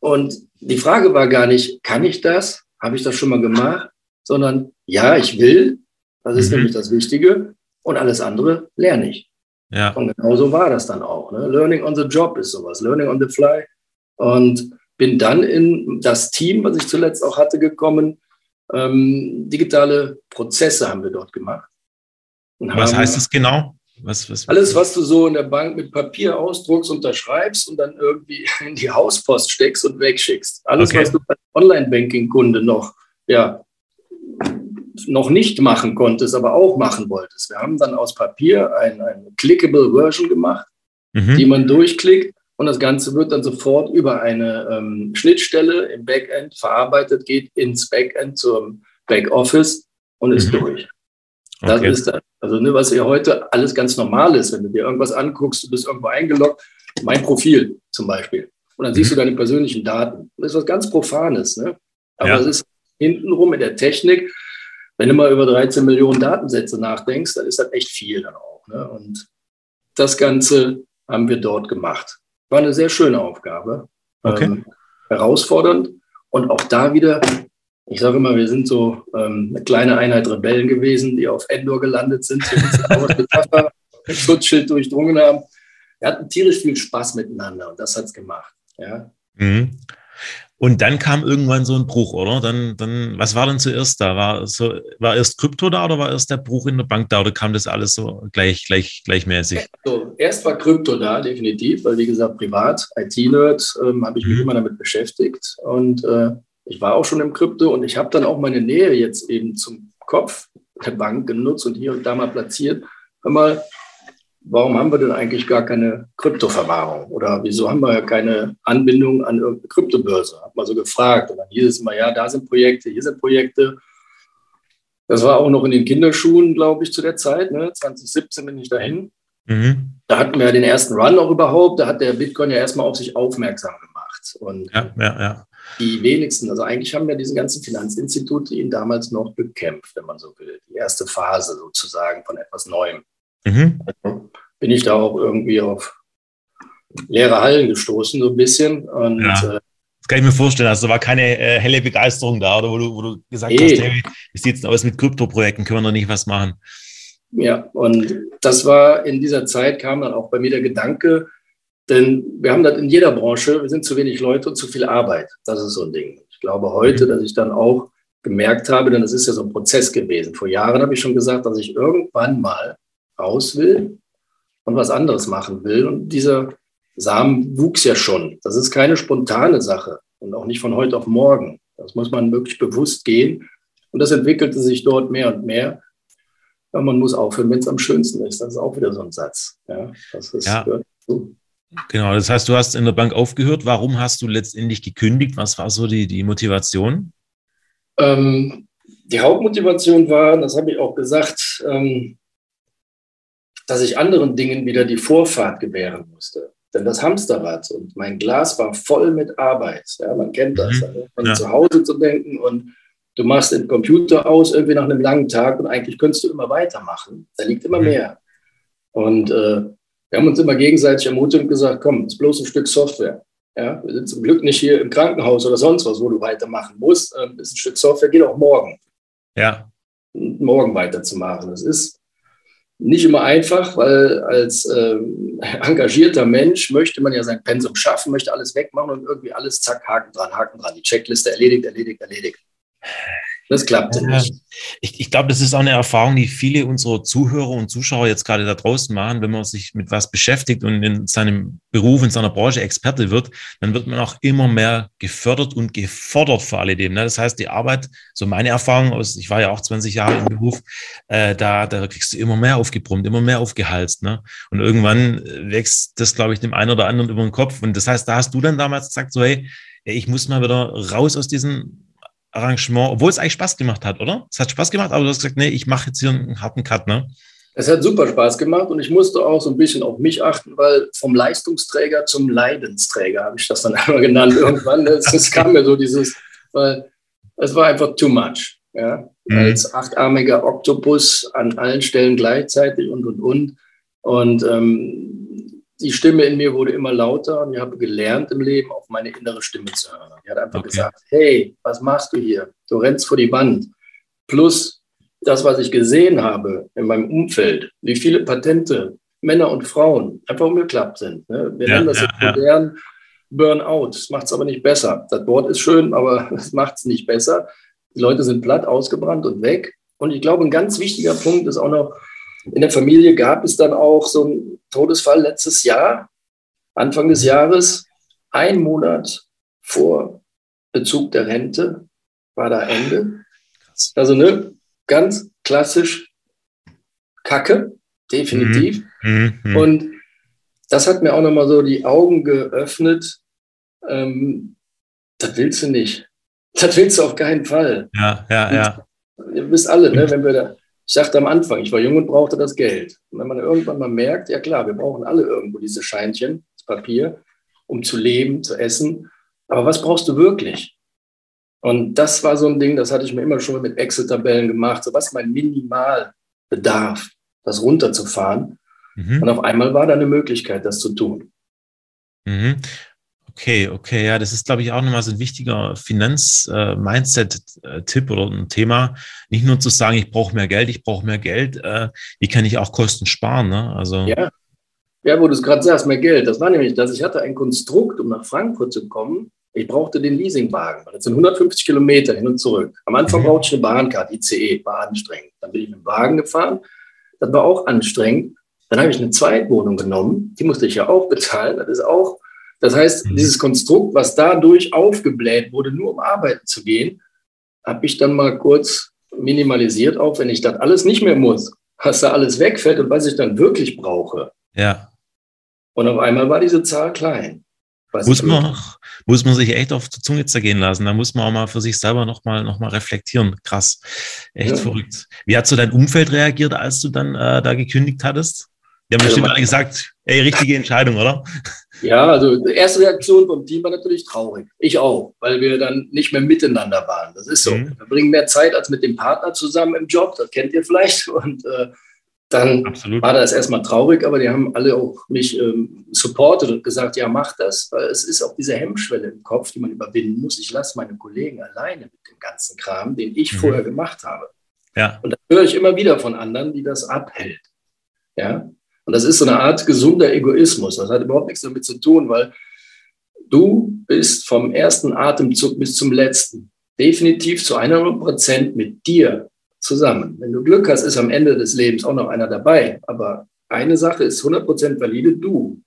Und die Frage war gar nicht, kann ich das? Habe ich das schon mal gemacht? Sondern ja, ich will. Das ist mhm. nämlich das Wichtige. Und alles andere lerne ich. Ja. Und genau so war das dann auch. Ne? Learning on the job ist sowas. Learning on the fly. Und bin dann in das Team, was ich zuletzt auch hatte, gekommen. Ähm, digitale Prozesse haben wir dort gemacht. was heißt das genau? Was, was, alles, was du so in der Bank mit Papier ausdruckst, unterschreibst und dann irgendwie in die Hauspost steckst und wegschickst. Alles, okay. was du als Online-Banking-Kunde noch, ja, noch nicht machen konntest, aber auch machen wolltest. Wir haben dann aus Papier eine ein clickable Version gemacht, mhm. die man durchklickt und das Ganze wird dann sofort über eine ähm, Schnittstelle im Backend verarbeitet, geht ins Backend zum Backoffice und ist mhm. durch. Das okay. ist das. Also, ne, was ja heute alles ganz normal ist, wenn du dir irgendwas anguckst, du bist irgendwo eingeloggt, mein Profil zum Beispiel. Und dann mhm. siehst du deine persönlichen Daten. Das ist was ganz Profanes. Ne? Aber ja. es ist hintenrum in der Technik, wenn du mal über 13 Millionen Datensätze nachdenkst, dann ist das echt viel dann auch. Ne? Und das Ganze haben wir dort gemacht. War eine sehr schöne Aufgabe. Okay. Ähm, herausfordernd. Und auch da wieder, ich sage immer, wir sind so ähm, eine kleine Einheit Rebellen gewesen, die auf Endor gelandet sind, Metapher, mit Schutzschild durchdrungen haben. Wir hatten tierisch viel Spaß miteinander und das hat es gemacht. Ja. Mhm. Und dann kam irgendwann so ein Bruch, oder? Dann, dann, was war denn zuerst da? War, so, war erst Krypto da oder war erst der Bruch in der Bank da oder kam das alles so gleich, gleich, gleichmäßig? Also, erst war Krypto da, definitiv, weil wie gesagt, privat, IT-Nerd, ähm, habe ich mich mhm. immer damit beschäftigt. Und äh, ich war auch schon im Krypto und ich habe dann auch meine Nähe jetzt eben zum Kopf der Bank genutzt und hier und da mal platziert. Hör mal, warum haben wir denn eigentlich gar keine Kryptoverwahrung? Oder wieso haben wir ja keine Anbindung an irgendeine Kryptobörse? Hat man so gefragt. Und dann hieß es immer, ja, da sind Projekte, hier sind Projekte. Das war auch noch in den Kinderschuhen, glaube ich, zu der Zeit. Ne? 2017 bin ich dahin. Mhm. Da hatten wir ja den ersten Run auch überhaupt. Da hat der Bitcoin ja erstmal auf sich aufmerksam gemacht. Und ja, ja, ja. die wenigsten, also eigentlich haben ja diese ganzen Finanzinstitute ihn damals noch bekämpft, wenn man so will. Die erste Phase sozusagen von etwas Neuem. Mhm. Also bin ich da auch irgendwie auf leere Hallen gestoßen, so ein bisschen. Und, ja. äh, das kann ich mir vorstellen. Also war keine äh, helle Begeisterung da, oder wo du, wo du gesagt hey. hast, hey, wie sieht es aus mit Kryptoprojekten? Können wir noch nicht was machen? Ja, und das war in dieser Zeit kam dann auch bei mir der Gedanke, Denn wir haben das in jeder Branche, wir sind zu wenig Leute und zu viel Arbeit. Das ist so ein Ding. Ich glaube heute, mhm. dass ich dann auch gemerkt habe, denn es ist ja so ein Prozess gewesen. Vor Jahren habe ich schon gesagt, dass ich irgendwann mal raus will und was anderes machen will. Und dieser Samen wuchs ja schon. Das ist keine spontane Sache und auch nicht von heute auf morgen. Das muss man wirklich bewusst gehen. Und das entwickelte sich dort mehr und mehr. Ja, man muss aufhören, wenn es am schönsten ist. Das ist auch wieder so ein Satz. Ja, das ist, ja. Genau, das heißt, du hast in der Bank aufgehört. Warum hast du letztendlich gekündigt? Was war so die, die Motivation? Ähm, die Hauptmotivation war, das habe ich auch gesagt, ähm, dass ich anderen Dingen wieder die Vorfahrt gewähren musste. Denn das Hamsterrad und mein Glas war voll mit Arbeit. Ja, man kennt das. Mhm. Von ja. zu Hause zu denken und du machst den Computer aus irgendwie nach einem langen Tag und eigentlich könntest du immer weitermachen. Da liegt immer mhm. mehr. Und äh, wir haben uns immer gegenseitig ermutigt und gesagt, komm, es ist bloß ein Stück Software. Ja, wir sind zum Glück nicht hier im Krankenhaus oder sonst was, wo du weitermachen musst. Ähm, ist ein Stück Software, geht auch morgen. Ja. Morgen weiterzumachen. Das ist nicht immer einfach, weil als ähm, engagierter Mensch möchte man ja sein Pensum schaffen, möchte alles wegmachen und irgendwie alles zack, Haken dran, Haken dran, die Checkliste erledigt, erledigt, erledigt. Das klappt ja, nicht. Ich, ich glaube, das ist auch eine Erfahrung, die viele unserer Zuhörer und Zuschauer jetzt gerade da draußen machen. Wenn man sich mit was beschäftigt und in seinem Beruf, in seiner Branche Experte wird, dann wird man auch immer mehr gefördert und gefordert vor alledem. Ne? Das heißt, die Arbeit, so meine Erfahrung aus, ich war ja auch 20 Jahre im Beruf, äh, da, da kriegst du immer mehr aufgebrummt, immer mehr aufgehalst. Ne? Und irgendwann wächst das, glaube ich, dem einen oder anderen über den Kopf. Und das heißt, da hast du dann damals gesagt, so, hey, ich muss mal wieder raus aus diesem Arrangement, obwohl es eigentlich Spaß gemacht hat, oder? Es hat Spaß gemacht, aber du hast gesagt, nee, ich mache jetzt hier einen harten Cut, ne? Es hat super Spaß gemacht und ich musste auch so ein bisschen auf mich achten, weil vom Leistungsträger zum Leidensträger habe ich das dann einmal genannt irgendwann. Es, kam mir so dieses, weil es war einfach too much. Ja? Mhm. Als achtarmiger Oktopus an allen Stellen gleichzeitig und und und. Und ähm, die Stimme in mir wurde immer lauter und ich habe gelernt im Leben, auf meine innere Stimme zu hören. Die hat einfach okay. gesagt, hey, was machst du hier? Du rennst vor die Wand. Plus das, was ich gesehen habe in meinem Umfeld, wie viele Patente Männer und Frauen einfach umgeklappt sind. Ne? Wir ja, nennen das ja, jetzt modern ja. Burnout. Das macht es aber nicht besser. Das Wort ist schön, aber es macht es nicht besser. Die Leute sind platt, ausgebrannt und weg. Und ich glaube, ein ganz wichtiger Punkt ist auch noch, in der Familie gab es dann auch so einen Todesfall letztes Jahr, Anfang des Jahres, ein Monat vor Bezug der Rente war da Ende. Also ne, ganz klassisch Kacke, definitiv. Mhm. Mhm. Und das hat mir auch nochmal so die Augen geöffnet. Ähm, das willst du nicht. Das willst du auf keinen Fall. Ja, ja, ja. Ihr wisst alle, ne, wenn wir da ich sagte am Anfang, ich war jung und brauchte das Geld. Und wenn man irgendwann mal merkt, ja klar, wir brauchen alle irgendwo diese Scheinchen, das Papier, um zu leben, zu essen. Aber was brauchst du wirklich? Und das war so ein Ding, das hatte ich mir immer schon mit Excel-Tabellen gemacht. So was ist mein Minimalbedarf, das runterzufahren. Mhm. Und auf einmal war da eine Möglichkeit, das zu tun. Mhm. Okay, okay, ja, das ist, glaube ich, auch nochmal so ein wichtiger Finanz-Mindset-Tipp oder ein Thema. Nicht nur zu sagen, ich brauche mehr Geld, ich brauche mehr Geld. Äh, wie kann ich auch Kosten sparen? Ne? Also ja. ja, wo du es gerade sagst, mehr Geld. Das war nämlich das. Ich hatte ein Konstrukt, um nach Frankfurt zu kommen. Ich brauchte den Leasingwagen. Das sind 150 Kilometer hin und zurück. Am Anfang mhm. brauchte ich eine Bahnkarte, ICE, war anstrengend. Dann bin ich mit dem Wagen gefahren. Das war auch anstrengend. Dann habe ich eine Zweitwohnung genommen. Die musste ich ja auch bezahlen. Das ist auch das heißt, mhm. dieses Konstrukt, was dadurch aufgebläht wurde, nur um arbeiten zu gehen, habe ich dann mal kurz minimalisiert auf, wenn ich das alles nicht mehr muss, was da alles wegfällt und was ich dann wirklich brauche. Ja. Und auf einmal war diese Zahl klein. Muss man, muss man sich echt auf die Zunge zergehen lassen. Da muss man auch mal für sich selber nochmal noch mal reflektieren. Krass. Echt ja. verrückt. Wie hat so dein Umfeld reagiert, als du dann äh, da gekündigt hattest? Die haben also bestimmt alle gesagt, ey, richtige Entscheidung, oder? Ja, also die erste Reaktion vom Team war natürlich traurig. Ich auch, weil wir dann nicht mehr miteinander waren. Das ist so. Mhm. Wir bringen mehr Zeit als mit dem Partner zusammen im Job, das kennt ihr vielleicht. Und äh, dann Absolut. war das erstmal traurig, aber die haben alle auch mich ähm, supportet und gesagt, ja, mach das, weil es ist auch diese Hemmschwelle im Kopf, die man überwinden muss. Ich lasse meine Kollegen alleine mit dem ganzen Kram, den ich mhm. vorher gemacht habe. Ja. Und da höre ich immer wieder von anderen, die das abhält. Ja, Und das ist so eine Art gesunder Egoismus. Das hat überhaupt nichts damit zu tun, weil du bist vom ersten Atemzug bis zum letzten definitiv zu 100 Prozent mit dir zusammen. Wenn du Glück hast, ist am Ende des Lebens auch noch einer dabei. Aber eine Sache ist 100 Prozent valide, du.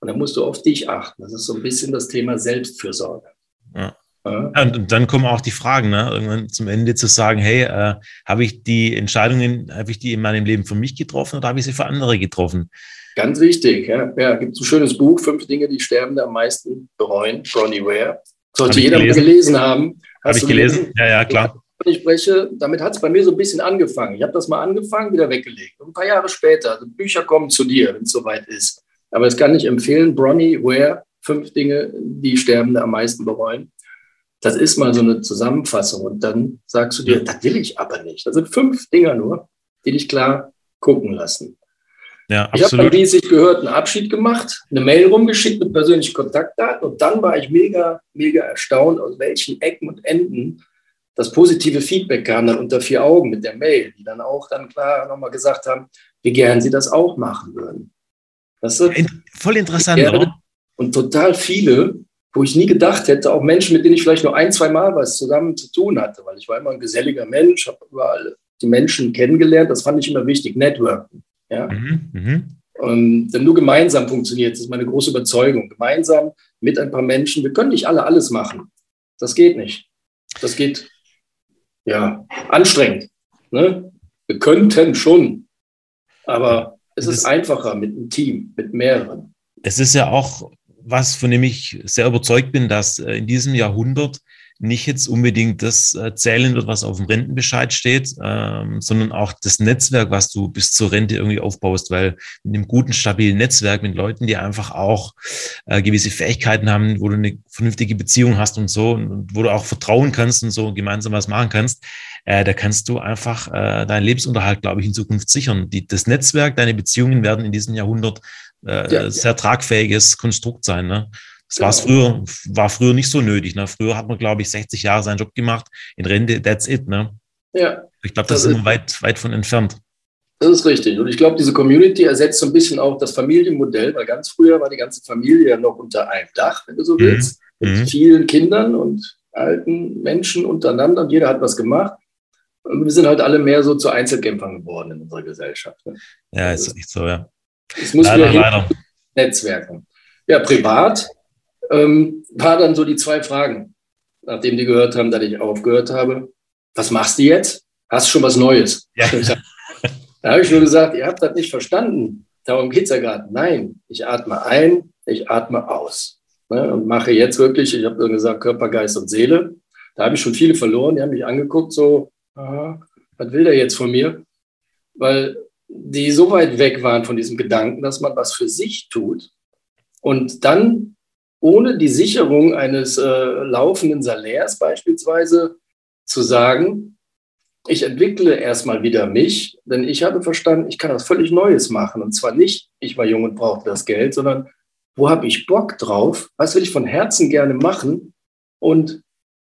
Und dann musst du auf dich achten. Das ist so ein bisschen das Thema Selbstfürsorge. Ja. Ja. Und dann kommen auch die Fragen, ne? irgendwann zum Ende zu sagen, hey, äh, habe ich die Entscheidungen, habe ich die in meinem Leben für mich getroffen oder habe ich sie für andere getroffen? Ganz wichtig, ja. Ja, gibt ein schönes Buch, Fünf Dinge, die Sterbende am meisten bereuen, Bronnie Ware. Sollte jeder gelesen. mal gelesen haben. Habe ich gelesen? Ja, ja, klar. Ich spreche, damit hat es bei mir so ein bisschen angefangen. Ich habe das mal angefangen, wieder weggelegt. Und ein paar Jahre später, also Bücher kommen zu dir, wenn es soweit ist. Aber es kann ich empfehlen, Bronnie Ware, Fünf Dinge, die Sterbende am meisten bereuen. Das ist mal so eine Zusammenfassung. Und dann sagst du dir, das will ich aber nicht. Das sind fünf Dinger nur, die dich klar gucken lassen. Ja, ich habe es sich gehört, einen Abschied gemacht, eine Mail rumgeschickt mit persönlichen Kontaktdaten und dann war ich mega, mega erstaunt, aus welchen Ecken und Enden das positive Feedback kam dann unter vier Augen mit der Mail, die dann auch dann klar nochmal gesagt haben, wie gern sie das auch machen würden. Weißt du? Voll interessant, oder? Und total viele, wo ich nie gedacht hätte, auch Menschen, mit denen ich vielleicht nur ein, zwei Mal was zusammen zu tun hatte, weil ich war immer ein geselliger Mensch, habe überall die Menschen kennengelernt, das fand ich immer wichtig, Networken. Ja? Mhm, mh. Und denn nur gemeinsam funktioniert, das ist meine große Überzeugung. Gemeinsam mit ein paar Menschen, wir können nicht alle alles machen. Das geht nicht. Das geht, ja, anstrengend. Ne? Wir könnten schon, aber es ist einfacher mit einem Team, mit mehreren. Es ist ja auch was, von dem ich sehr überzeugt bin, dass äh, in diesem Jahrhundert nicht jetzt unbedingt das äh, zählen wird, was auf dem Rentenbescheid steht, ähm, sondern auch das Netzwerk, was du bis zur Rente irgendwie aufbaust, weil mit einem guten, stabilen Netzwerk mit Leuten, die einfach auch äh, gewisse Fähigkeiten haben, wo du eine vernünftige Beziehung hast und so und wo du auch vertrauen kannst und so gemeinsam was machen kannst, äh, da kannst du einfach äh, deinen Lebensunterhalt, glaube ich, in Zukunft sichern. Die, das Netzwerk, deine Beziehungen werden in diesem Jahrhundert äh, ja, sehr ja. tragfähiges Konstrukt sein. Ne? Das war's früher, war früher nicht so nötig. Ne? Früher hat man, glaube ich, 60 Jahre seinen Job gemacht, in Rente, that's it. Ne? Ja. Ich glaube, das, das, ist weit, weit von entfernt. Das ist richtig. Und ich glaube, diese Community ersetzt so ein bisschen auch das Familienmodell, weil ganz früher war die ganze Familie ja noch unter einem Dach, wenn du so mhm. willst, mhm. mit vielen Kindern und alten Menschen untereinander und jeder hat was gemacht. Und wir sind halt alle mehr so zu Einzelkämpfern geworden in unserer Gesellschaft. Ne? Ja, ist echt so, ja. Es muss leider, leider. Netzwerken. Ja, privat ähm, war dann so die zwei Fragen, nachdem die gehört haben, dass ich aufgehört habe. Was machst du jetzt? Hast du schon was Neues? Ja. Da habe ich nur gesagt, ihr habt das nicht verstanden. Darum geht es ja gerade. Nein, ich atme ein, ich atme aus. Ne, und mache jetzt wirklich, ich habe gesagt, Körper, Geist und Seele. Da habe ich schon viele verloren, die haben mich angeguckt, so, aha, was will der jetzt von mir? Weil die so weit weg waren von diesem Gedanken, dass man was für sich tut und dann ohne die Sicherung eines äh, laufenden Salärs beispielsweise zu sagen, ich entwickle erstmal wieder mich, denn ich habe verstanden, ich kann was völlig Neues machen. Und zwar nicht, ich war jung und brauchte das Geld, sondern wo habe ich Bock drauf? Was will ich von Herzen gerne machen? Und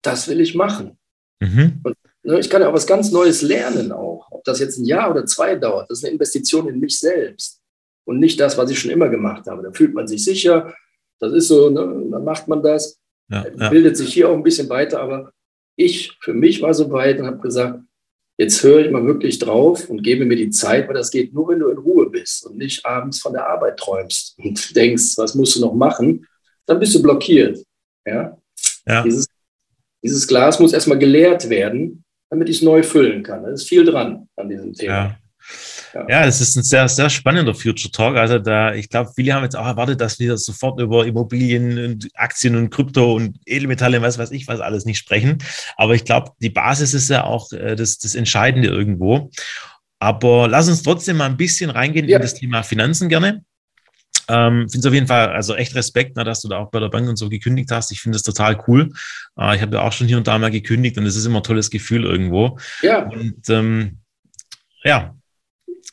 das will ich machen. Mhm. Und, ich kann ja auch was ganz Neues lernen auch. Ob das jetzt ein Jahr oder zwei dauert, das ist eine Investition in mich selbst und nicht das, was ich schon immer gemacht habe. Da fühlt man sich sicher, das ist so, ne? dann macht man das, ja, ja. bildet sich hier auch ein bisschen weiter. Aber ich, für mich war so weit und habe gesagt, jetzt höre ich mal wirklich drauf und gebe mir die Zeit, weil das geht nur, wenn du in Ruhe bist und nicht abends von der Arbeit träumst und denkst, was musst du noch machen, dann bist du blockiert. Ja? ja. Dieses, dieses Glas muss erstmal geleert werden, damit ich es neu füllen kann. Da ist viel dran an diesem Thema. Ja. Ja, es ist ein sehr, sehr spannender Future Talk. Also da, ich glaube, viele haben jetzt auch erwartet, dass wir sofort über Immobilien und Aktien und Krypto und Edelmetalle, was weiß ich, was alles nicht sprechen. Aber ich glaube, die Basis ist ja auch äh, das, das Entscheidende irgendwo. Aber lass uns trotzdem mal ein bisschen reingehen ja. in das Thema Finanzen gerne. Ähm, finde es auf jeden Fall, also echt Respekt, na, dass du da auch bei der Bank und so gekündigt hast. Ich finde es total cool. Äh, ich habe ja auch schon hier und da mal gekündigt und es ist immer ein tolles Gefühl irgendwo. Ja. Und ähm, ja,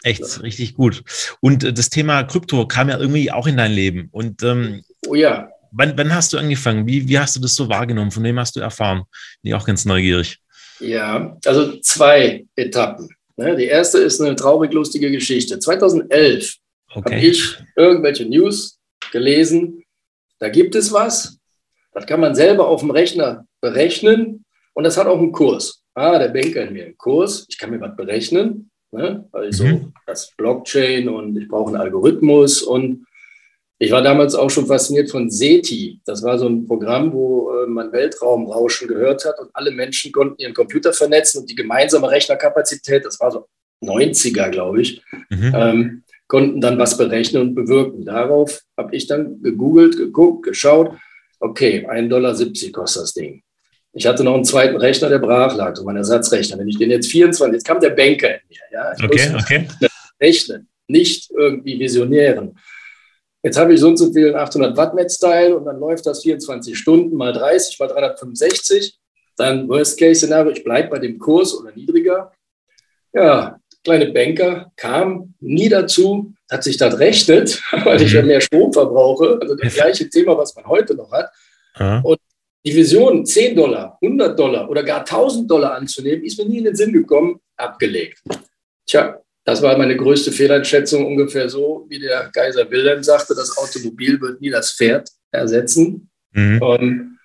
Echt, richtig gut. Und äh, das Thema Krypto kam ja irgendwie auch in dein Leben. Und ähm, oh ja. Wann, wann hast du angefangen? Wie, wie hast du das so wahrgenommen? Von wem hast du erfahren? Bin ich auch ganz neugierig. Ja, also zwei Etappen. Ne? Die erste ist eine traurig lustige Geschichte. 2011 okay. habe ich irgendwelche News gelesen. Da gibt es was. Das kann man selber auf dem Rechner berechnen und das hat auch einen Kurs. Ah, der Banker in mir einen Kurs. Ich kann mir was berechnen. Ne? Also mhm. das Blockchain und ich brauche einen Algorithmus und ich war damals auch schon fasziniert von SETI. Das war so ein Programm, wo äh, man Weltraumrauschen gehört hat und alle Menschen konnten ihren Computer vernetzen und die gemeinsame Rechnerkapazität, das war so 90er, glaube ich, mhm. ähm, konnten dann was berechnen und bewirken. Darauf habe ich dann gegoogelt, geguckt, geschaut. Okay, 1,70 Dollar kostet das Ding. Ich hatte noch einen zweiten Rechner, der brach lag, so mein Ersatzrechner. Wenn ich den jetzt 24, jetzt kam der Banker in mir. Ja? Ich okay, okay. Rechnen, nicht irgendwie visionären jetzt habe ich so und so viel 800 Watt Netzteil und dann läuft das 24 Stunden mal 30 mal 365. Dann Worst-Case-Szenario, ich bleibe bei dem Kurs oder niedriger. Ja, kleine Banker kam nie dazu, hat sich das rechnet, weil ich ja mhm. mehr Strom verbrauche. Also das gleiche Thema, was man heute noch hat. Ja. Und die Vision, 10 Dollar, 100 Dollar oder gar 1000 Dollar anzunehmen, ist mir nie in den Sinn gekommen, abgelegt. Tja, das war meine größte Fehleinschätzung, ungefähr so, wie der Kaiser Wilhelm sagte, das Automobil wird nie das Pferd ersetzen. Mhm. Und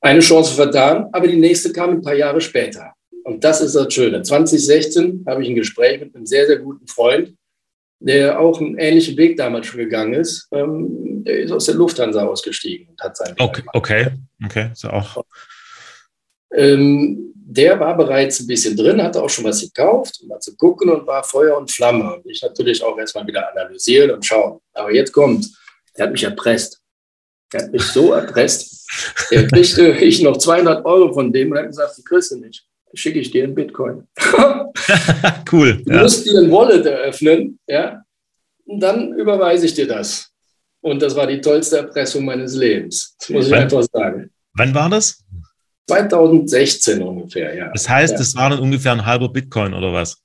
eine Chance vertan, aber die nächste kam ein paar Jahre später. Und das ist das Schöne. 2016 habe ich ein Gespräch mit einem sehr, sehr guten Freund, der auch einen ähnlichen Weg damals schon gegangen ist. Ähm, der ist aus der Lufthansa ausgestiegen und hat sein Okay, okay, okay. So auch. Ähm, der war bereits ein bisschen drin, hatte auch schon was gekauft, um mal zu gucken und war Feuer und Flamme. Und ich natürlich auch erstmal wieder analysieren und schauen. Aber jetzt kommt, der hat mich erpresst. Der hat mich so erpresst. Der kriegte ich noch 200 Euro von dem und hat gesagt, die kriegst du nicht. Schicke ich dir einen Bitcoin. cool. Du ja. musst dir ein Wallet eröffnen, ja, und dann überweise ich dir das. Und das war die tollste Erpressung meines Lebens. Das muss ich wann, einfach sagen. Wann war das? 2016 ungefähr, ja. Das heißt, ja. das war dann ungefähr ein halber Bitcoin oder was?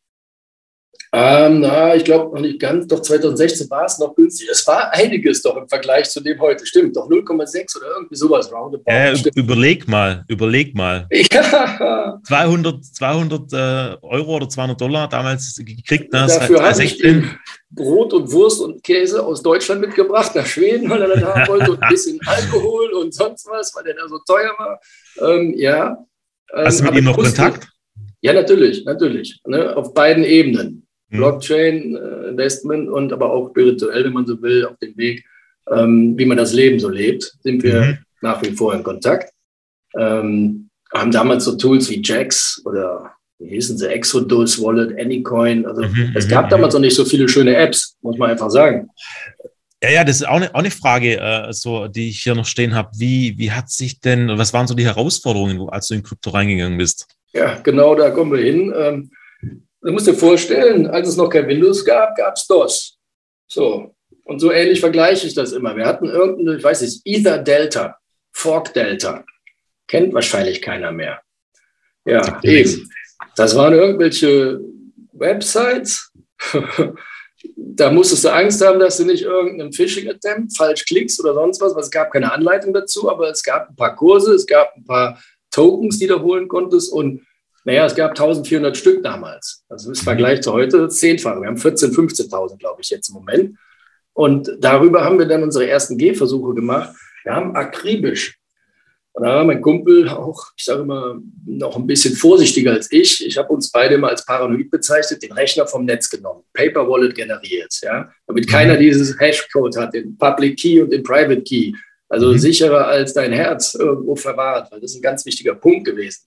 Ähm, na, ich glaube noch nicht ganz, doch 2016 war es noch günstig. Es war einiges doch im Vergleich zu dem heute, stimmt, doch 0,6 oder irgendwie sowas roundabout. Ja, überleg mal, überleg mal. Ja. 200, 200 äh, Euro oder 200 Dollar damals gekriegt. Ne? Dafür habe ich Brot und Wurst und Käse aus Deutschland mitgebracht nach Schweden, weil er das haben wollte und ein bisschen Alkohol und sonst was, weil der da so teuer war. Ähm, ja. Ähm, Hast du mit ihm noch Kontakt? Ja, natürlich, natürlich. Ne, auf beiden Ebenen. Mhm. Blockchain, äh, Investment und aber auch spirituell, wenn man so will, auf dem Weg, ähm, wie man das Leben so lebt, sind wir mhm. nach wie vor in Kontakt. Ähm, haben damals so Tools wie Jax oder wie hießen sie, Exodus, Wallet, Anycoin. Also mhm, es gab mhm, damals noch nicht so viele schöne Apps, muss man einfach sagen. Ja, ja, das ist auch eine, auch eine Frage, äh, so, die ich hier noch stehen habe. Wie, wie hat sich denn, was waren so die Herausforderungen, als du in Krypto reingegangen bist? Ja, genau, da kommen wir hin. Ähm, du musst dir vorstellen, als es noch kein Windows gab, gab es DOS. So. Und so ähnlich vergleiche ich das immer. Wir hatten irgendeine, ich weiß nicht, Ether Delta, Fork Delta. Kennt wahrscheinlich keiner mehr. Ja, eben. Das waren irgendwelche Websites. da musstest du Angst haben, dass du nicht irgendeinem Phishing-Attempt falsch klickst oder sonst was, weil es gab keine Anleitung dazu, aber es gab ein paar Kurse, es gab ein paar Tokens, die du holen konntest und naja, es gab 1400 Stück damals. Also im Vergleich zu heute zehnfach. Wir haben 14.000, 15.000, glaube ich, jetzt im Moment. Und darüber haben wir dann unsere ersten Gehversuche gemacht. Wir haben akribisch und da war mein Kumpel auch, ich sage immer, noch ein bisschen vorsichtiger als ich. Ich habe uns beide mal als paranoid bezeichnet, den Rechner vom Netz genommen, Paper Wallet generiert, ja, damit keiner dieses Hashcode hat, den Public Key und den Private Key. Also mhm. sicherer als dein Herz irgendwo verwahrt, weil das ist ein ganz wichtiger Punkt gewesen.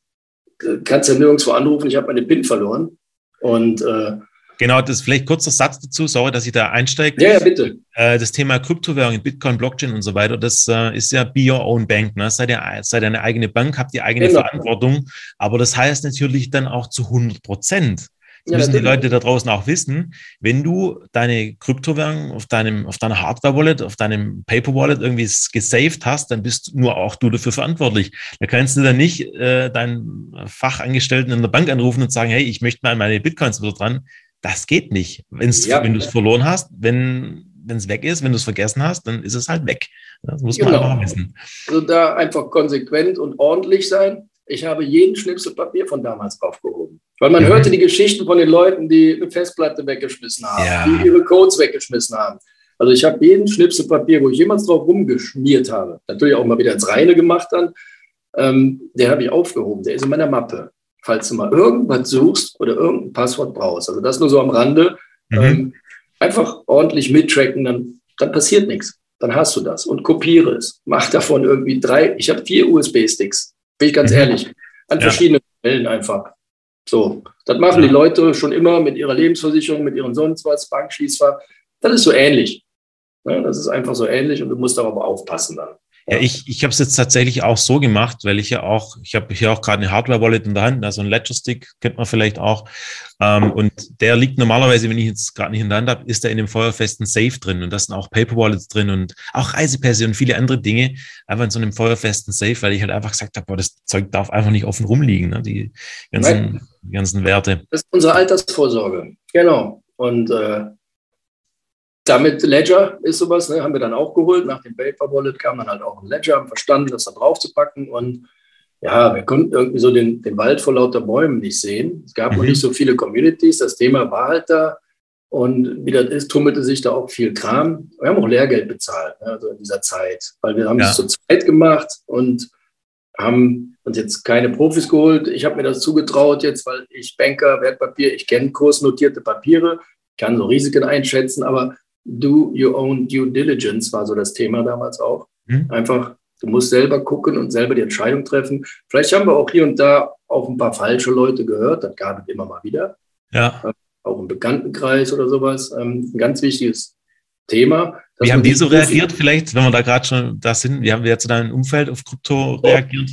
Du kannst ja nirgendwo anrufen, ich habe meine PIN verloren. Und äh, Genau, das vielleicht kurzer Satz dazu, sorry, dass ich da einsteige. Ja, ja, bitte. Äh, das Thema Kryptowährungen, Bitcoin, Blockchain und so weiter, das äh, ist ja be your own bank. Ne? Seid, ihr, seid eine eigene Bank, habt die eigene genau. Verantwortung. Aber das heißt natürlich dann auch zu 100 Prozent. Das ja, müssen die Leute da draußen auch wissen. Wenn du deine Kryptowährung auf deinem, auf deiner Hardware-Wallet, auf deinem Paper-Wallet irgendwie gesaved hast, dann bist nur auch du dafür verantwortlich. Da kannst du dann nicht äh, deinen Fachangestellten in der Bank anrufen und sagen, hey, ich möchte mal meine Bitcoins wieder dran. Das geht nicht. Wenn's, ja. Wenn du es verloren hast, wenn es weg ist, wenn du es vergessen hast, dann ist es halt weg. Das muss man genau. einfach wissen. Also da einfach konsequent und ordentlich sein. Ich habe jeden Schnipsel Papier von damals aufgehoben. Weil man mhm. hörte die Geschichten von den Leuten, die eine Festplatte weggeschmissen haben, ja. die ihre Codes weggeschmissen haben. Also ich habe jeden Schnipsel Papier, wo ich jemals drauf rumgeschmiert habe, natürlich auch mal wieder ins Reine gemacht dann, ähm, den habe ich aufgehoben. Der ist in meiner Mappe. Falls du mal irgendwas suchst oder irgendein Passwort brauchst. Also das nur so am Rande. Mhm. Ähm, einfach ordentlich mittracken, dann, dann passiert nichts. Dann hast du das und kopiere es. Mach davon irgendwie drei. Ich habe vier USB-Sticks, bin ich ganz mhm. ehrlich, an ja. verschiedenen Stellen einfach. So, das machen die Leute schon immer mit ihrer Lebensversicherung, mit ihren sonst was, Bankschließfach. Das ist so ähnlich. Ja, das ist einfach so ähnlich und du musst aber aufpassen dann. Ja, ich, ich habe es jetzt tatsächlich auch so gemacht, weil ich ja auch, ich habe hier auch gerade eine Hardware-Wallet in der Hand, also ein Ledger-Stick kennt man vielleicht auch. Ähm, und der liegt normalerweise, wenn ich jetzt gerade nicht in der Hand habe, ist da in dem feuerfesten Safe drin. Und da sind auch Paper-Wallets drin und auch Reisepässe und viele andere Dinge einfach in so einem feuerfesten Safe, weil ich halt einfach gesagt habe, boah, das Zeug darf einfach nicht offen rumliegen, ne? die ganzen, die ganzen Werte. Das ist unsere Altersvorsorge, genau. Und äh, damit Ledger ist sowas, ne, haben wir dann auch geholt. Nach dem Paper Wallet kam dann halt auch ein Ledger, haben verstanden, das da drauf zu packen. Und ja, wir konnten irgendwie so den, den Wald vor lauter Bäumen nicht sehen. Es gab mhm. noch nicht so viele Communities. Das Thema war halt da. Und wie das ist, tummelte sich da auch viel Kram. Wir haben auch Lehrgeld bezahlt, ne, also in dieser Zeit, weil wir haben es zur Zeit gemacht und haben uns jetzt keine Profis geholt. Ich habe mir das zugetraut jetzt, weil ich Banker, Wertpapier, ich kenne kursnotierte Papiere, kann so Risiken einschätzen, aber do your own due diligence war so das Thema damals auch. Mhm. Einfach, du musst selber gucken und selber die Entscheidung treffen. Vielleicht haben wir auch hier und da auf ein paar falsche Leute gehört, das gab es immer mal wieder. Ja. Äh, auch im Bekanntenkreis oder sowas. Ähm, ein ganz wichtiges Thema. Wie haben die so reagiert, vielleicht, wenn wir da gerade schon da sind? Wie haben wir jetzt in deinem Umfeld auf Krypto reagiert?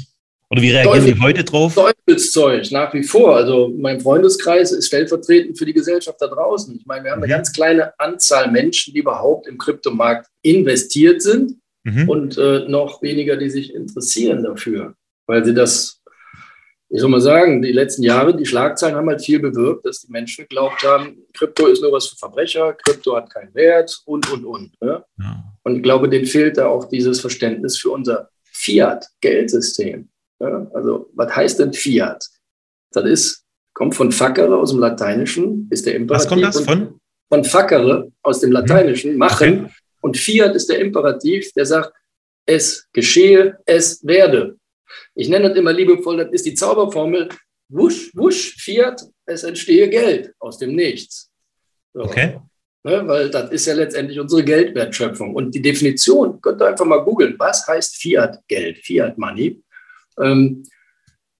Oder wie reagieren Teufel, die heute drauf? Teufelszeug, nach wie vor. Also mein Freundeskreis ist stellvertretend für die Gesellschaft da draußen. Ich meine, wir haben mhm. eine ganz kleine Anzahl Menschen, die überhaupt im Kryptomarkt investiert sind mhm. und äh, noch weniger, die sich interessieren dafür, weil sie das, ich soll mal sagen, die letzten Jahre, die Schlagzeilen haben halt viel bewirkt, dass die Menschen geglaubt haben, Krypto ist nur was für Verbrecher, Krypto hat keinen Wert und, und, und. Ne? Ja. Und ich glaube, denen fehlt da auch dieses Verständnis für unser Fiat-Geldsystem. Ja, also, was heißt denn Fiat? Das ist, kommt von Fackere aus dem Lateinischen, ist der Imperativ. Was kommt das von? Von Fackere aus dem Lateinischen, machen. Okay. Und Fiat ist der Imperativ, der sagt, es geschehe, es werde. Ich nenne das immer liebevoll, das ist die Zauberformel, wusch, wusch, Fiat, es entstehe Geld aus dem Nichts. So. Okay. Ne, weil das ist ja letztendlich unsere Geldwertschöpfung. Und die Definition, könnt ihr einfach mal googeln, was heißt Fiat-Geld, Fiat-Money? Ähm,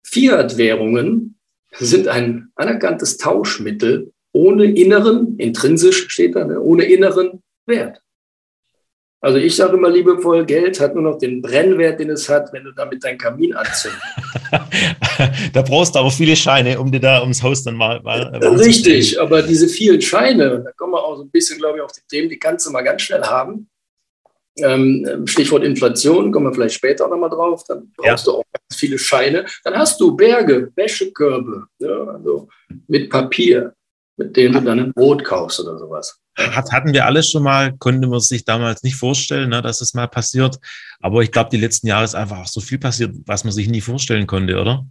Fiat-Währungen sind ein anerkanntes Tauschmittel ohne inneren, intrinsisch steht da, ne, ohne inneren Wert. Also ich sage immer liebevoll, Geld hat nur noch den Brennwert, den es hat, wenn du damit deinen Kamin anzündest. da brauchst du aber viele Scheine, um dir da ums Haus dann mal. mal Richtig, aber diese vielen Scheine, da kommen wir auch so ein bisschen, glaube ich, auf die Themen, die kannst du mal ganz schnell haben. Ähm, Stichwort Inflation, kommen wir vielleicht später nochmal drauf. Dann brauchst ja. du auch ganz viele Scheine. Dann hast du Berge, Wäschekörbe, ja, also mit Papier, mit denen du dann ein Brot kaufst oder sowas. Hat, hatten wir alles schon mal, konnte man sich damals nicht vorstellen, ne, dass es mal passiert. Aber ich glaube, die letzten Jahre ist einfach auch so viel passiert, was man sich nie vorstellen konnte, oder?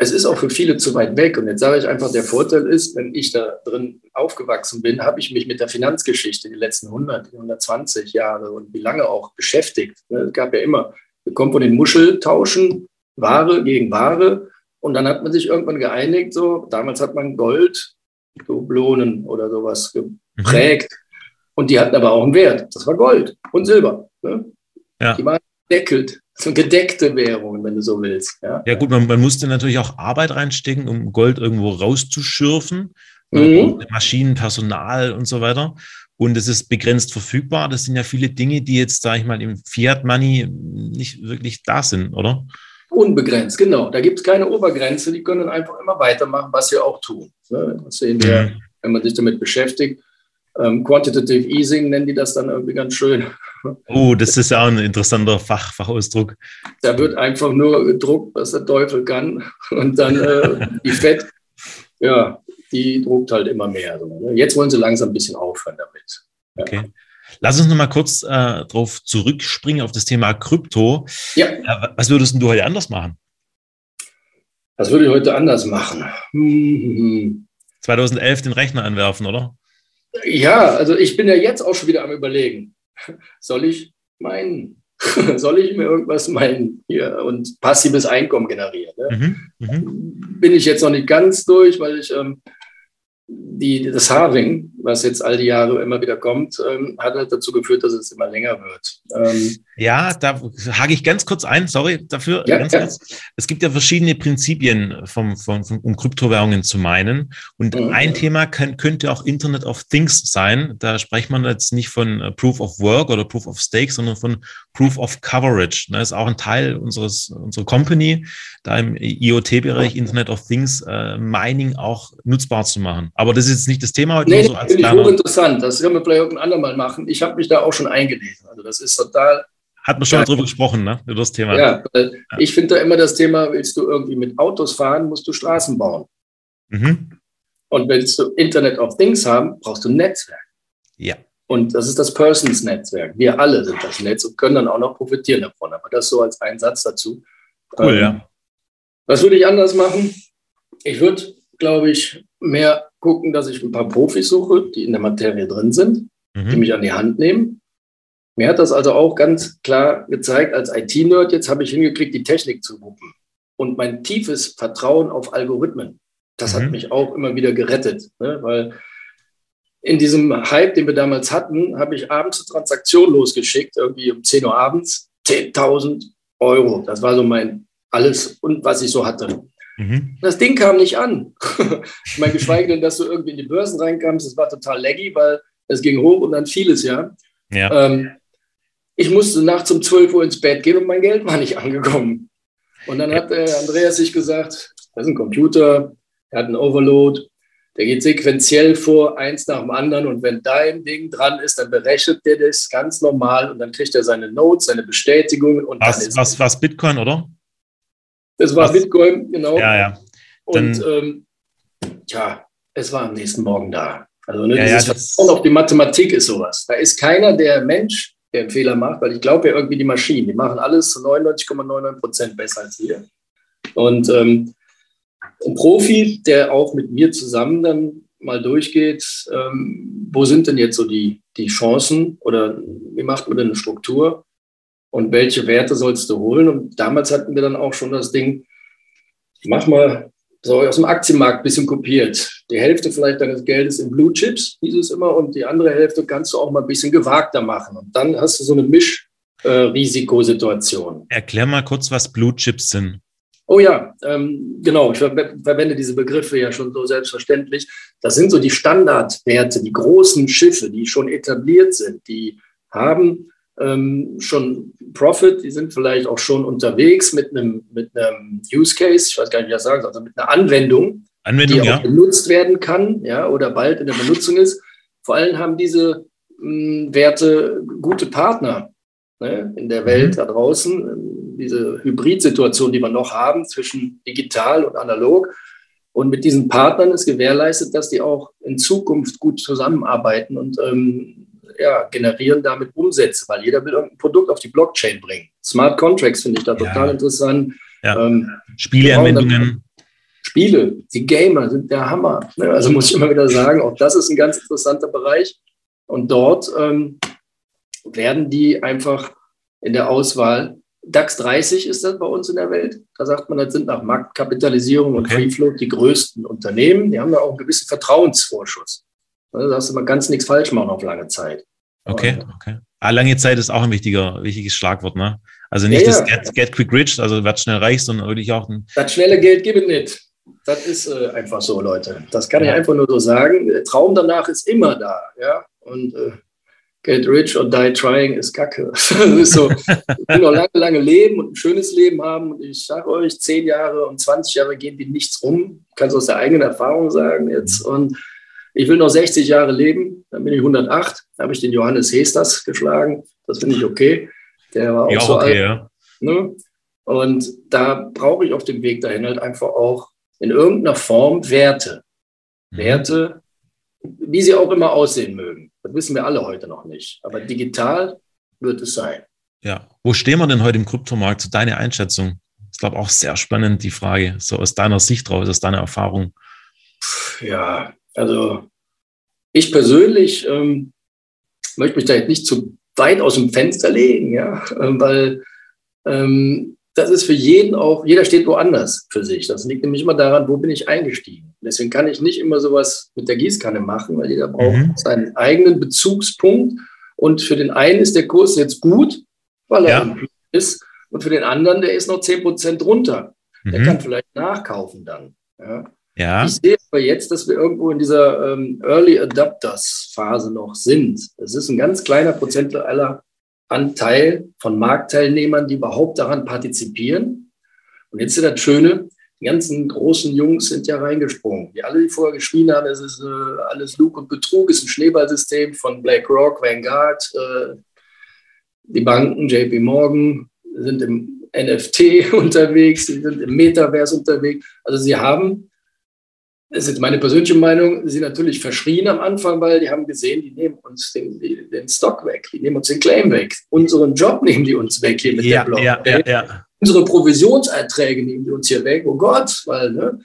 Es ist auch für viele zu weit weg. Und jetzt sage ich einfach, der Vorteil ist, wenn ich da drin aufgewachsen bin, habe ich mich mit der Finanzgeschichte die letzten 100, 120 Jahre und wie lange auch beschäftigt. Ne, es gab ja immer, wir kommen von den Muscheltauschen, Ware gegen Ware. Und dann hat man sich irgendwann geeinigt, so, damals hat man Gold, Dublonen oder sowas geprägt. Mhm. Und die hatten aber auch einen Wert. Das war Gold und Silber. Ne? Ja. Die waren deckelt gedeckte Währungen, wenn du so willst. Ja, ja gut, man, man musste natürlich auch Arbeit reinstecken, um Gold irgendwo rauszuschürfen. Mhm. Maschinen, Personal und so weiter. Und es ist begrenzt verfügbar. Das sind ja viele Dinge, die jetzt, sage ich mal, im Fiat Money nicht wirklich da sind, oder? Unbegrenzt, genau. Da gibt es keine Obergrenze. Die können einfach immer weitermachen, was sie auch tun. Ne, das sehen wir, mhm. wenn man sich damit beschäftigt. Ähm, Quantitative Easing nennen die das dann irgendwie ganz schön. Oh, das ist ja auch ein interessanter Fach, Fachausdruck. Da wird einfach nur gedruckt, was der Teufel kann. Und dann äh, die Fett, ja, die druckt halt immer mehr. Ne? Jetzt wollen sie langsam ein bisschen aufhören damit. Ja. Okay. Lass uns noch mal kurz äh, drauf zurückspringen auf das Thema Krypto. Ja. Äh, was würdest du heute anders machen? Was würde ich heute anders machen? Hm, 2011 den Rechner anwerfen, oder? Ja, also ich bin ja jetzt auch schon wieder am Überlegen. Soll ich meinen? Soll ich mir irgendwas meinen hier und passives Einkommen generieren? Ne? Mhm, mh. Bin ich jetzt noch nicht ganz durch, weil ich ähm, die, das Harving, was jetzt all die Jahre immer wieder kommt, ähm, hat halt dazu geführt, dass es immer länger wird. Ähm, ja, da hake ich ganz kurz ein, sorry dafür. Ja, ja. Es gibt ja verschiedene Prinzipien, vom, vom, vom, um Kryptowährungen zu meinen. Und mhm. ein Thema kann, könnte auch Internet of Things sein. Da spricht man jetzt nicht von äh, Proof of Work oder Proof of Stake, sondern von Proof of Coverage. Das ist auch ein Teil unseres, unserer Company, da im IoT-Bereich Internet of Things äh, Mining auch nutzbar zu machen. Aber das ist jetzt nicht das Thema heute. Nee, so als finde ich hochinteressant. Das können wir vielleicht irgendein andermal machen. Ich habe mich da auch schon eingelesen. Also das ist total. Hat man schon mal drüber gesprochen, ne? Über das Thema. Ja, ja. ich finde da immer das Thema, willst du irgendwie mit Autos fahren, musst du Straßen bauen. Mhm. Und willst du Internet of Things haben, brauchst du ein Netzwerk. Ja. Und das ist das Persons-Netzwerk. Wir alle sind das Netz und können dann auch noch profitieren davon. Aber das so als ein Satz dazu. Cool, ähm, ja. Was würde ich anders machen? Ich würde, glaube ich, mehr gucken, dass ich ein paar Profis suche, die in der Materie drin sind, mhm. die mich an die Hand nehmen. Mir hat das also auch ganz klar gezeigt, als IT-Nerd, jetzt habe ich hingekriegt, die Technik zu wuppen. Und mein tiefes Vertrauen auf Algorithmen, das mhm. hat mich auch immer wieder gerettet, ne? weil in diesem Hype, den wir damals hatten, habe ich abends eine Transaktion losgeschickt, irgendwie um 10 Uhr abends, 10.000 Euro. Das war so mein alles und was ich so hatte. Mhm. Das Ding kam nicht an. ich meine, geschweige denn, dass du irgendwie in die Börsen reinkamst, das war total laggy, weil es ging hoch und dann fiel es ja. ja. Ähm, ich musste nachts um 12 Uhr ins Bett gehen und mein Geld war nicht angekommen. Und dann hat äh, Andreas sich gesagt, das ist ein Computer, er hat einen Overload, der geht sequenziell vor, eins nach dem anderen. Und wenn dein Ding dran ist, dann berechnet der das ganz normal und dann kriegt er seine Notes, seine Bestätigungen. Und was, was, was Bitcoin, oder? Das war Was? Bitcoin, genau. Ja, ja. Dann, und ähm, ja, es war am nächsten Morgen da. Also ne, ja, dieses ja, Vertrauen auf die Mathematik ist sowas. Da ist keiner der Mensch, der einen Fehler macht, weil ich glaube ja irgendwie die Maschinen, die machen alles zu 99,99 Prozent ,99 besser als wir. Und ähm, ein Profi, der auch mit mir zusammen dann mal durchgeht, ähm, wo sind denn jetzt so die, die Chancen oder wie macht man denn eine Struktur? Und welche Werte sollst du holen. Und damals hatten wir dann auch schon das Ding, mach mal so aus dem Aktienmarkt ein bisschen kopiert. Die Hälfte vielleicht deines Geldes in Blue Chips, hieß es immer, und die andere Hälfte kannst du auch mal ein bisschen gewagter machen. Und dann hast du so eine Mischrisikosituation. Äh, Erklär mal kurz, was Blue Chips sind. Oh ja, ähm, genau. Ich ver verwende diese Begriffe ja schon so selbstverständlich. Das sind so die Standardwerte, die großen Schiffe, die schon etabliert sind, die haben ähm, schon Profit, die sind vielleicht auch schon unterwegs mit einem, mit einem Use Case, ich weiß gar nicht, wie ich das sagen soll, also mit einer Anwendung, Anwendung die ja. auch benutzt werden kann, ja, oder bald in der Benutzung ist. Vor allem haben diese mh, hm, Werte gute Partner ne, in der Welt mhm. da draußen, diese Hybridsituation, die wir noch haben zwischen digital und analog. Und mit diesen Partnern ist gewährleistet, dass die auch in Zukunft gut zusammenarbeiten und ähm, ja, generieren damit Umsätze, weil jeder will irgendein Produkt auf die Blockchain bringen. Smart Contracts finde ich da total ja. interessant. Ja. Ähm, Spieleanwendungen. Spiele, die Gamer sind der Hammer. Ne? Also muss ich immer wieder sagen, auch das ist ein ganz interessanter Bereich. Und dort ähm, werden die einfach in der Auswahl, DAX 30 ist das bei uns in der Welt. Da sagt man, das sind nach Marktkapitalisierung und okay. Free Float die größten Unternehmen. Die haben da auch einen gewissen Vertrauensvorschuss. Also da hast du mal ganz nichts falsch machen auf lange Zeit. Okay, okay. Ah, lange Zeit ist auch ein wichtiger, wichtiges Schlagwort, ne? Also nicht ja, das Get, Get, Quick Rich, also werd schnell reich, sondern wirklich auch ein. Das schnelle Geld gibt es nicht. Das ist äh, einfach so, Leute. Das kann ja. ich einfach nur so sagen. Der Traum danach ist immer da, ja. Und äh, Get rich or die trying ist Kacke. ist so, ich will noch lange, lange leben und ein schönes Leben haben. Und ich sage euch, zehn Jahre und 20 Jahre gehen wie nichts rum. Ich kann es aus der eigenen Erfahrung sagen jetzt. Mhm. Und ich will noch 60 Jahre leben, dann bin ich 108. Da habe ich den Johannes Hesters geschlagen. Das finde ich okay. Der war auch ja, so okay, alt. Ja. Ne? Und da brauche ich auf dem Weg dahin halt einfach auch in irgendeiner Form Werte. Mhm. Werte, wie sie auch immer aussehen mögen. Das wissen wir alle heute noch nicht. Aber digital wird es sein. Ja. Wo stehen wir denn heute im Kryptomarkt? Zu deiner Einschätzung? Ich glaube auch sehr spannend, die Frage, so aus deiner Sicht raus, aus deiner Erfahrung. Ja, also ich persönlich ähm, möchte mich da jetzt nicht zu weit aus dem Fenster legen, ja, ähm, weil ähm, das ist für jeden auch, jeder steht woanders für sich. Das liegt nämlich immer daran, wo bin ich eingestiegen. Deswegen kann ich nicht immer sowas mit der Gießkanne machen, weil jeder braucht mhm. seinen eigenen Bezugspunkt. Und für den einen ist der Kurs jetzt gut, weil er ja. ist. Und für den anderen, der ist noch 10 Prozent runter. Mhm. Der kann vielleicht nachkaufen dann. Ja. Ja. Ich sehe aber jetzt, dass wir irgendwo in dieser ähm, Early Adapters Phase noch sind. Es ist ein ganz kleiner prozentualer Anteil von Marktteilnehmern, die überhaupt daran partizipieren. Und jetzt ist das Schöne, die ganzen großen Jungs sind ja reingesprungen. Die alle, die vorher geschrien haben, es ist äh, alles Lug und Betrug, ist ein Schneeballsystem von BlackRock, Vanguard, äh, die Banken, JP Morgan, sind im NFT unterwegs, sie sind im Metaverse unterwegs. Also sie haben das ist meine persönliche Meinung, sie natürlich verschrien am Anfang, weil die haben gesehen, die nehmen uns den, den Stock weg, die nehmen uns den Claim weg, unseren Job nehmen die uns weg hier mit ja, der Block. Ja, ja, ja. Unsere Provisionserträge nehmen die uns hier weg, oh Gott, weil ne,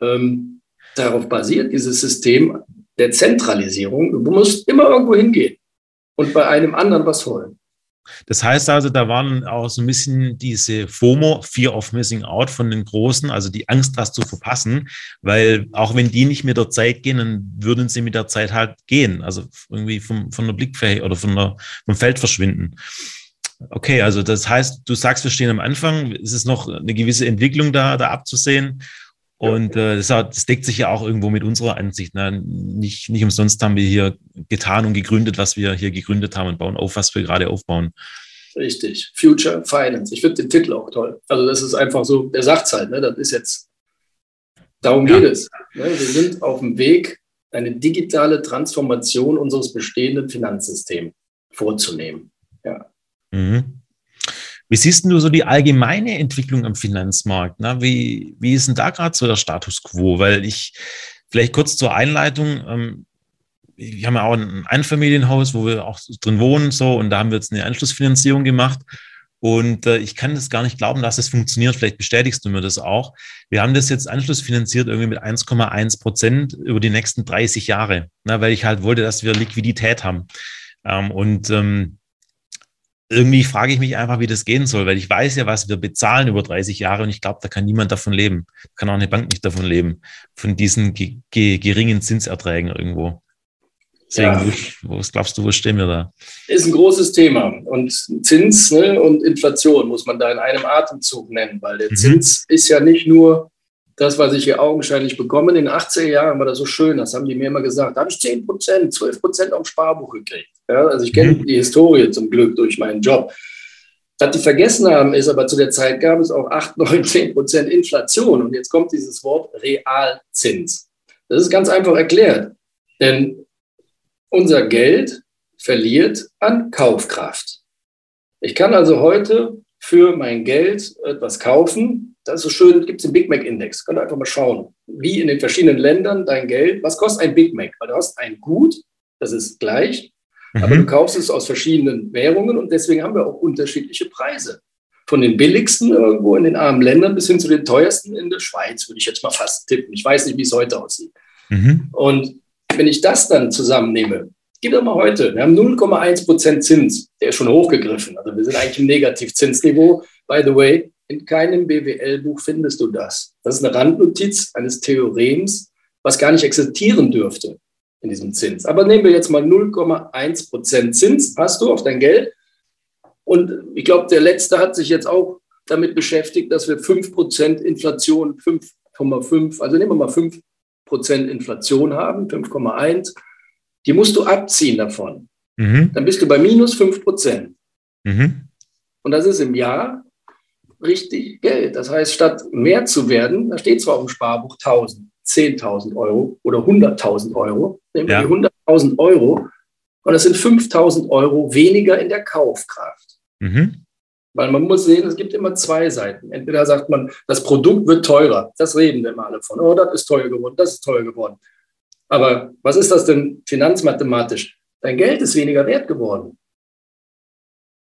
ähm, darauf basiert dieses System der Zentralisierung. Du musst immer irgendwo hingehen und bei einem anderen was holen. Das heißt also, da waren auch so ein bisschen diese FOMO, Fear of Missing Out von den Großen, also die Angst, was zu verpassen, weil auch wenn die nicht mit der Zeit gehen, dann würden sie mit der Zeit halt gehen, also irgendwie vom, von der Blickfähigkeit oder von der, vom Feld verschwinden. Okay, also das heißt, du sagst, wir stehen am Anfang, ist es noch eine gewisse Entwicklung da, da abzusehen? Und äh, das, das, deckt sich ja auch irgendwo mit unserer Ansicht. Ne? Nicht, nicht umsonst haben wir hier getan und gegründet, was wir hier gegründet haben und bauen auf, was wir gerade aufbauen. Richtig. Future Finance. Ich finde den Titel auch toll. Also das ist einfach so, der sagt es halt, ne? das ist jetzt, darum ja. geht es. Ne? Wir sind auf dem Weg, eine digitale Transformation unseres bestehenden Finanzsystems vorzunehmen. Ja. Mhm. Wie siehst du so die allgemeine Entwicklung am Finanzmarkt? Ne? Wie, wie ist denn da gerade so der Status quo? Weil ich, vielleicht kurz zur Einleitung, ähm, wir haben ja auch ein Einfamilienhaus, wo wir auch drin wohnen, so, und da haben wir jetzt eine Anschlussfinanzierung gemacht. Und äh, ich kann das gar nicht glauben, dass das funktioniert. Vielleicht bestätigst du mir das auch. Wir haben das jetzt anschlussfinanziert irgendwie mit 1,1 Prozent über die nächsten 30 Jahre, ne, weil ich halt wollte, dass wir Liquidität haben. Ähm, und ähm, irgendwie frage ich mich einfach, wie das gehen soll, weil ich weiß ja, was wir bezahlen über 30 Jahre und ich glaube, da kann niemand davon leben. Kann auch eine Bank nicht davon leben, von diesen ge ge geringen Zinserträgen irgendwo. Deswegen, ja. wo, was glaubst du, wo stehen wir da? Ist ein großes Thema. Und Zins ne, und Inflation muss man da in einem Atemzug nennen, weil der mhm. Zins ist ja nicht nur das, was ich hier augenscheinlich bekomme. In den 80er Jahren war das so schön, das haben die mir immer gesagt. Da habe ich 10 Prozent, 12 Prozent auf Sparbuch gekriegt. Ja, also ich kenne mhm. die Historie zum Glück durch meinen Job. Was die vergessen haben, ist aber zu der Zeit gab es auch 8, 9, 10 Prozent Inflation. Und jetzt kommt dieses Wort Realzins. Das ist ganz einfach erklärt. Denn unser Geld verliert an Kaufkraft. Ich kann also heute für mein Geld etwas kaufen. Das ist so schön, gibt es den Big Mac Index. Könnt ihr einfach mal schauen, wie in den verschiedenen Ländern dein Geld, was kostet ein Big Mac? Weil du hast ein Gut, das ist gleich, mhm. aber du kaufst es aus verschiedenen Währungen und deswegen haben wir auch unterschiedliche Preise. Von den billigsten irgendwo in den armen Ländern bis hin zu den teuersten in der Schweiz, würde ich jetzt mal fast tippen. Ich weiß nicht, wie es heute aussieht. Mhm. Und wenn ich das dann zusammennehme, Gib doch mal heute. Wir haben 0,1 Prozent Zins. Der ist schon hochgegriffen. Also wir sind eigentlich im Negativzinsniveau. By the way, in keinem BWL-Buch findest du das. Das ist eine Randnotiz eines Theorems, was gar nicht existieren dürfte in diesem Zins. Aber nehmen wir jetzt mal 0,1 Prozent Zins, hast du auf dein Geld. Und ich glaube, der letzte hat sich jetzt auch damit beschäftigt, dass wir 5 Prozent Inflation, 5,5, also nehmen wir mal 5 Prozent Inflation haben, 5,1 die musst du abziehen davon. Mhm. Dann bist du bei minus 5 Prozent. Mhm. Und das ist im Jahr richtig Geld. Das heißt, statt mehr zu werden, da steht zwar auf dem Sparbuch 1000, 10.000 Euro oder 100.000 Euro, nehmen wir ja. die 100.000 Euro und das sind 5.000 Euro weniger in der Kaufkraft. Mhm. Weil man muss sehen, es gibt immer zwei Seiten. Entweder sagt man, das Produkt wird teurer. Das reden wir immer alle von. Oh, das ist teuer geworden, das ist teuer geworden. Aber was ist das denn finanzmathematisch? Dein Geld ist weniger wert geworden.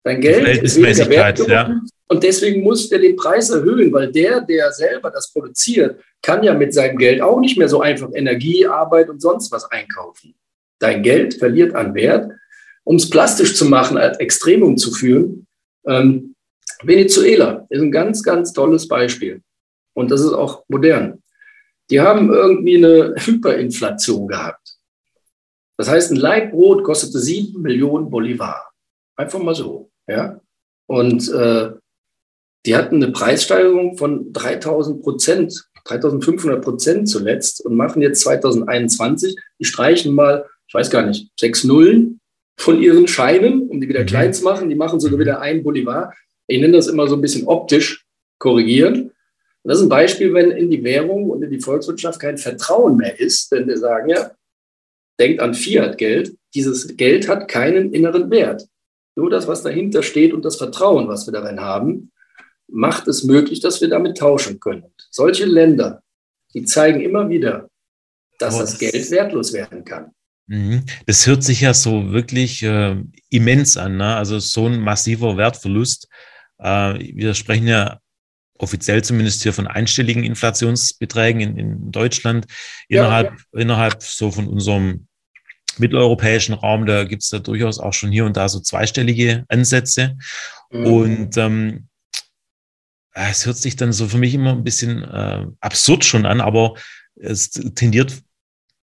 Dein Geld ist weniger wert geworden. Ja. Und deswegen muss der den Preis erhöhen, weil der, der selber das produziert, kann ja mit seinem Geld auch nicht mehr so einfach Energie, Arbeit und sonst was einkaufen. Dein Geld verliert an Wert. Um es plastisch zu machen, als Extremum zu führen, ähm, Venezuela ist ein ganz, ganz tolles Beispiel. Und das ist auch modern. Die haben irgendwie eine Hyperinflation gehabt. Das heißt, ein Leibbrot kostete sieben Millionen Bolivar. Einfach mal so. Ja? Und äh, die hatten eine Preissteigerung von 3000 Prozent, 3500 Prozent zuletzt und machen jetzt 2021, die streichen mal, ich weiß gar nicht, sechs Nullen von ihren Scheinen, um die wieder mhm. klein zu machen. Die machen sogar wieder ein Bolivar. Ich nenne das immer so ein bisschen optisch korrigieren. Und das ist ein Beispiel, wenn in die Währung und in die Volkswirtschaft kein Vertrauen mehr ist, denn wir sagen ja, denkt an Fiat-Geld, dieses Geld hat keinen inneren Wert. Nur das, was dahinter steht und das Vertrauen, was wir darin haben, macht es möglich, dass wir damit tauschen können. Solche Länder, die zeigen immer wieder, dass das Geld wertlos werden kann. Mhm. Das hört sich ja so wirklich äh, immens an. Ne? Also so ein massiver Wertverlust. Äh, wir sprechen ja offiziell zumindest hier von einstelligen Inflationsbeträgen in, in Deutschland. Innerhalb, ja. innerhalb so von unserem mitteleuropäischen Raum, da gibt es da durchaus auch schon hier und da so zweistellige Ansätze. Mhm. Und ähm, es hört sich dann so für mich immer ein bisschen äh, absurd schon an, aber es tendiert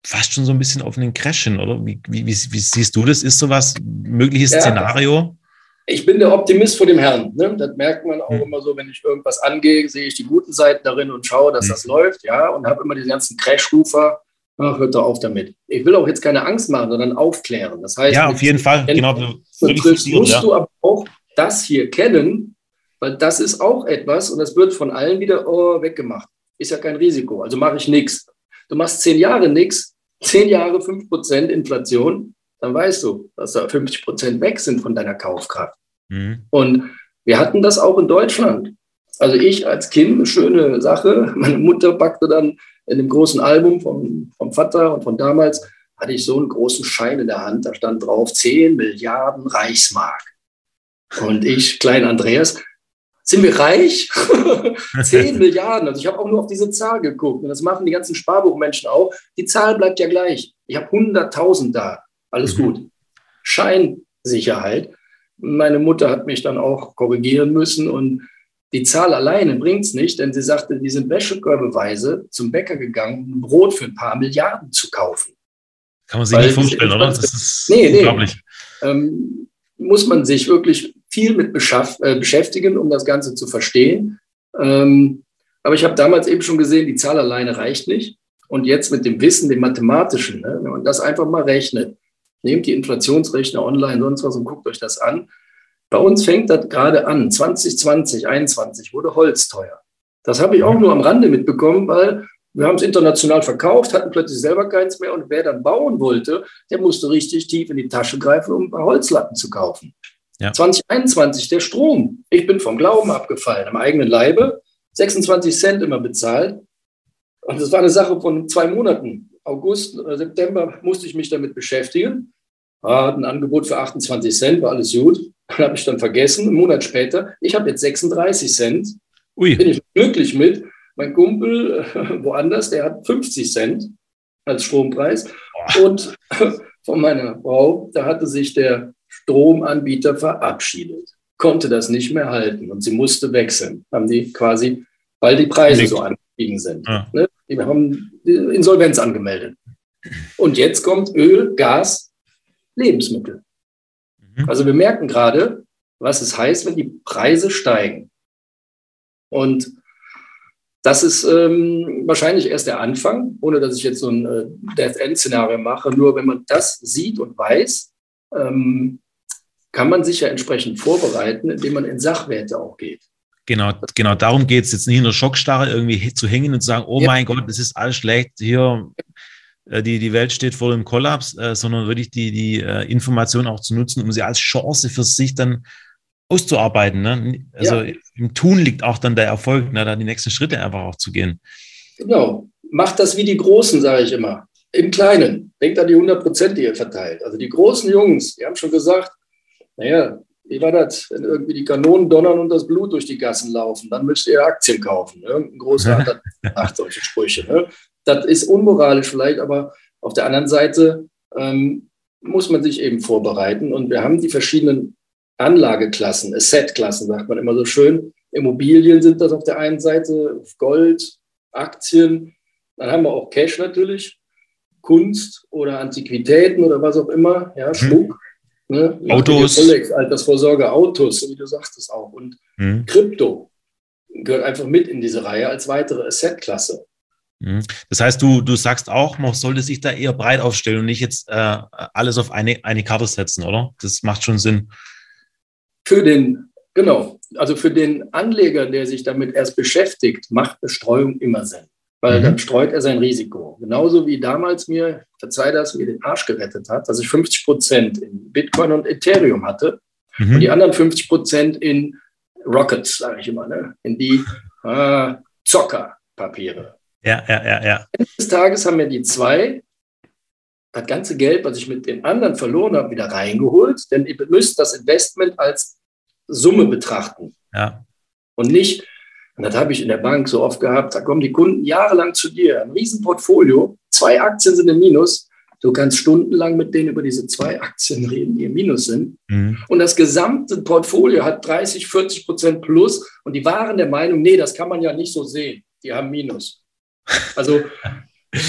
fast schon so ein bisschen auf einen Crashen, oder? Wie, wie, wie, wie siehst du das? Ist sowas mögliches ja, Szenario? Ich bin der Optimist vor dem Herrn. Ne? Das merkt man auch hm. immer so, wenn ich irgendwas angehe, sehe ich die guten Seiten darin und schaue, dass hm. das läuft, ja, und habe immer diese ganzen Crash-Rufer. Ach, hört doch auf damit. Ich will auch jetzt keine Angst machen, sondern aufklären. Das heißt, ja, auf jeden Fall. Genau. Betriffst, musst ja. du aber auch das hier kennen, weil das ist auch etwas und das wird von allen wieder oh, weggemacht. Ist ja kein Risiko, also mache ich nichts. Du machst zehn Jahre nichts, zehn Jahre fünf Prozent Inflation, dann weißt du, dass da 50 Prozent weg sind von deiner Kaufkraft. Mhm. Und wir hatten das auch in Deutschland. Also ich als Kind, eine schöne Sache. Meine Mutter packte dann in dem großen Album vom, vom Vater und von damals, hatte ich so einen großen Schein in der Hand. Da stand drauf 10 Milliarden Reichsmark. Und ich, klein Andreas, sind wir reich? 10 Milliarden. Also ich habe auch nur auf diese Zahl geguckt. Und das machen die ganzen Sparbuchmenschen auch. Die Zahl bleibt ja gleich. Ich habe 100.000 da. Alles mhm. gut. Scheinsicherheit. Meine Mutter hat mich dann auch korrigieren müssen und die Zahl alleine bringt es nicht, denn sie sagte, die sind wäschekörbeweise zum Bäcker gegangen, um Brot für ein paar Milliarden zu kaufen. Kann man sich Weil nicht vorstellen, oder? Das ist nee, unglaublich. Nee. Ähm, muss man sich wirklich viel mit äh, beschäftigen, um das Ganze zu verstehen. Ähm, aber ich habe damals eben schon gesehen, die Zahl alleine reicht nicht. Und jetzt mit dem Wissen, dem Mathematischen, ne, wenn man das einfach mal rechnet, nehmt die Inflationsrechner online, sonst was und guckt euch das an. Bei uns fängt das gerade an. 2020, 2021 wurde Holz teuer. Das habe ich auch nur am Rande mitbekommen, weil wir haben es international verkauft, hatten plötzlich selber keins mehr und wer dann bauen wollte, der musste richtig tief in die Tasche greifen, um ein paar Holzlatten zu kaufen. Ja. 2021, der Strom. Ich bin vom Glauben abgefallen, am eigenen Leibe. 26 Cent immer bezahlt. Und das war eine Sache von zwei Monaten. August oder September musste ich mich damit beschäftigen. Hat ein Angebot für 28 Cent, war alles gut. Dann habe ich dann vergessen, einen Monat später, ich habe jetzt 36 Cent. Ui. Bin ich glücklich mit. Mein Kumpel äh, woanders, der hat 50 Cent als Strompreis. Und von meiner Frau, da hatte sich der Stromanbieter verabschiedet, konnte das nicht mehr halten und sie musste wechseln. Haben die quasi, weil die Preise Nick. so angestiegen sind. Ja. Ne? Die haben Insolvenz angemeldet. Und jetzt kommt Öl, Gas, Lebensmittel. Mhm. Also wir merken gerade, was es heißt, wenn die Preise steigen. Und das ist ähm, wahrscheinlich erst der Anfang, ohne dass ich jetzt so ein äh, Death-End-Szenario mache. Nur wenn man das sieht und weiß, ähm, kann man sich ja entsprechend vorbereiten, indem man in Sachwerte auch geht. Genau, genau darum geht es jetzt nicht in der Schockstarre irgendwie zu hängen und zu sagen, oh ja. mein Gott, das ist alles schlecht, hier die, die Welt steht vor dem Kollaps, äh, sondern wirklich die, die äh, Information auch zu nutzen, um sie als Chance für sich dann auszuarbeiten. Ne? Also ja. im Tun liegt auch dann der Erfolg, ne? da die nächsten Schritte einfach auch zu gehen. Genau. Macht das wie die Großen, sage ich immer. Im Kleinen. Denkt an die 100 Prozent, die ihr verteilt. Also die großen Jungs, die haben schon gesagt, naja, wie war das? Wenn irgendwie die Kanonen donnern und das Blut durch die Gassen laufen, dann müsst ihr Aktien kaufen. Ne? Ein Großvater macht solche Sprüche. Ne? Das ist unmoralisch vielleicht, aber auf der anderen Seite ähm, muss man sich eben vorbereiten. Und wir haben die verschiedenen Anlageklassen, Assetklassen, sagt man immer so schön. Immobilien sind das auf der einen Seite, Gold, Aktien. Dann haben wir auch Cash natürlich, Kunst oder Antiquitäten oder was auch immer, ja, mhm. Schmuck. Ne? Autos. Rolex, Altersvorsorge, Autos, so wie du sagtest auch. Und mhm. Krypto gehört einfach mit in diese Reihe als weitere Assetklasse. Mhm. Das heißt, du, du sagst auch, man sollte sich da eher breit aufstellen und nicht jetzt äh, alles auf eine, eine Karte setzen, oder? Das macht schon Sinn. Für den, genau, also für den Anleger, der sich damit erst beschäftigt, macht Bestreuung immer Sinn. Weil mhm. dann streut er sein Risiko. Genauso wie damals mir, verzeih das, mir den Arsch gerettet hat, dass ich 50 Prozent in Bitcoin und Ethereum hatte mhm. und die anderen 50 Prozent in Rockets, sage ich immer, ne? in die äh, Zockerpapiere. Ja, ja, ja, ja. Ende des Tages haben mir die zwei das ganze Geld, was ich mit den anderen verloren habe, wieder reingeholt, denn ihr müsst das Investment als Summe betrachten. Ja. Und nicht, und das habe ich in der Bank so oft gehabt, da kommen die Kunden jahrelang zu dir, ein Riesenportfolio, zwei Aktien sind im Minus, du kannst stundenlang mit denen über diese zwei Aktien reden, die im Minus sind. Mhm. Und das gesamte Portfolio hat 30, 40 Prozent plus und die waren der Meinung, nee, das kann man ja nicht so sehen, die haben Minus. Also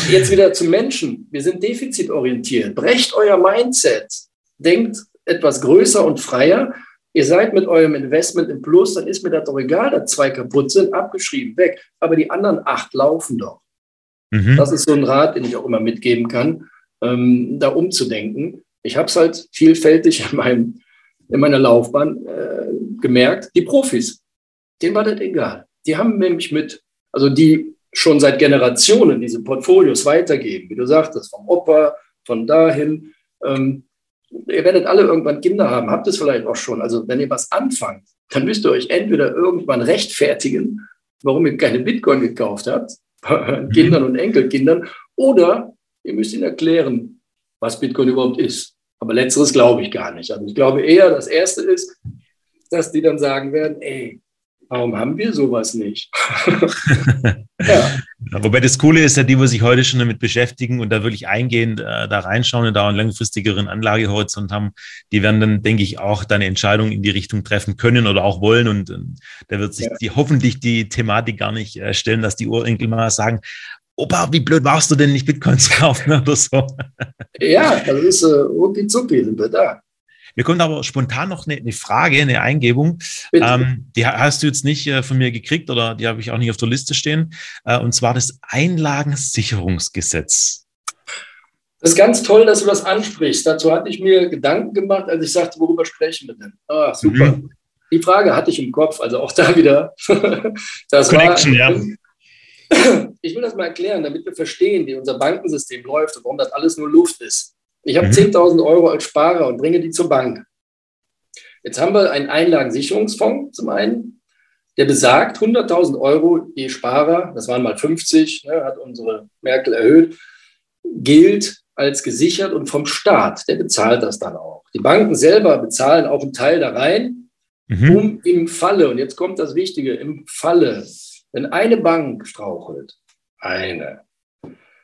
jetzt wieder zum Menschen. Wir sind defizitorientiert. Brecht euer Mindset. Denkt etwas größer und freier. Ihr seid mit eurem Investment im Plus, dann ist mir das doch egal, dass zwei kaputt sind, abgeschrieben, weg. Aber die anderen acht laufen doch. Mhm. Das ist so ein Rat, den ich auch immer mitgeben kann, ähm, da umzudenken. Ich habe es halt vielfältig in, meinem, in meiner Laufbahn äh, gemerkt. Die Profis, denen war das egal. Die haben nämlich mit, also die schon seit Generationen diese Portfolios weitergeben, wie du sagtest, vom Opa, von dahin. Ähm, ihr werdet alle irgendwann Kinder haben, habt es vielleicht auch schon. Also wenn ihr was anfangt, dann müsst ihr euch entweder irgendwann rechtfertigen, warum ihr keine Bitcoin gekauft habt. Kindern und Enkelkindern, oder ihr müsst ihnen erklären, was Bitcoin überhaupt ist. Aber letzteres glaube ich gar nicht. Also ich glaube eher, das Erste ist, dass die dann sagen werden, ey, Warum haben wir sowas nicht? ja. Wobei das Coole ist ja, die, die sich heute schon damit beschäftigen und da wirklich eingehend äh, da reinschauen und da einen langfristigeren Anlagehorizont haben, die werden dann, denke ich, auch deine Entscheidung in die Richtung treffen können oder auch wollen. Und äh, da wird sich ja. die, hoffentlich die Thematik gar nicht äh, stellen, dass die Urenkel mal sagen, Opa, wie blöd warst du denn, nicht Bitcoins kaufen oder so? Ja, das ist äh, rucki zucki, sind wir da. Mir kommt aber spontan noch eine, eine Frage, eine Eingebung. Ähm, die hast du jetzt nicht äh, von mir gekriegt oder die habe ich auch nicht auf der Liste stehen. Äh, und zwar das Einlagensicherungsgesetz. Das ist ganz toll, dass du das ansprichst. Dazu hatte ich mir Gedanken gemacht, als ich sagte, worüber sprechen wir denn? Ah, super. Mhm. Die Frage hatte ich im Kopf, also auch da wieder. das Connection, war, ja. Ich will das mal erklären, damit wir verstehen, wie unser Bankensystem läuft und warum das alles nur Luft ist. Ich habe mhm. 10.000 Euro als Sparer und bringe die zur Bank. Jetzt haben wir einen Einlagensicherungsfonds zum einen, der besagt 100.000 Euro je Sparer, das waren mal 50, ne, hat unsere Merkel erhöht, gilt als gesichert und vom Staat, der bezahlt das dann auch. Die Banken selber bezahlen auch einen Teil da rein, mhm. um im Falle, und jetzt kommt das Wichtige, im Falle, wenn eine Bank strauchelt, eine,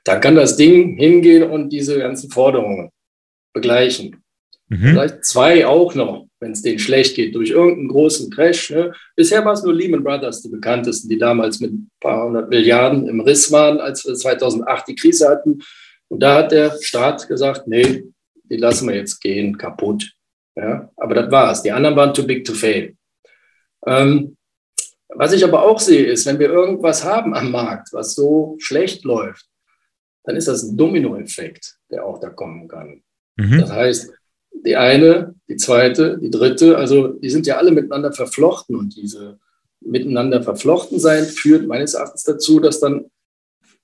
dann kann das Ding hingehen und diese ganzen Forderungen begleichen. Mhm. Vielleicht zwei auch noch, wenn es denen schlecht geht, durch irgendeinen großen Crash. Ne? Bisher war es nur Lehman Brothers, die bekanntesten, die damals mit ein paar hundert Milliarden im Riss waren, als wir 2008 die Krise hatten. Und da hat der Staat gesagt, nee, die lassen wir jetzt gehen, kaputt. Ja? Aber das war's. Die anderen waren too big to fail. Ähm, was ich aber auch sehe, ist, wenn wir irgendwas haben am Markt, was so schlecht läuft, dann ist das ein Dominoeffekt, der auch da kommen kann. Mhm. Das heißt, die eine, die zweite, die dritte, also die sind ja alle miteinander verflochten und diese miteinander verflochten sein führt meines Erachtens dazu, dass dann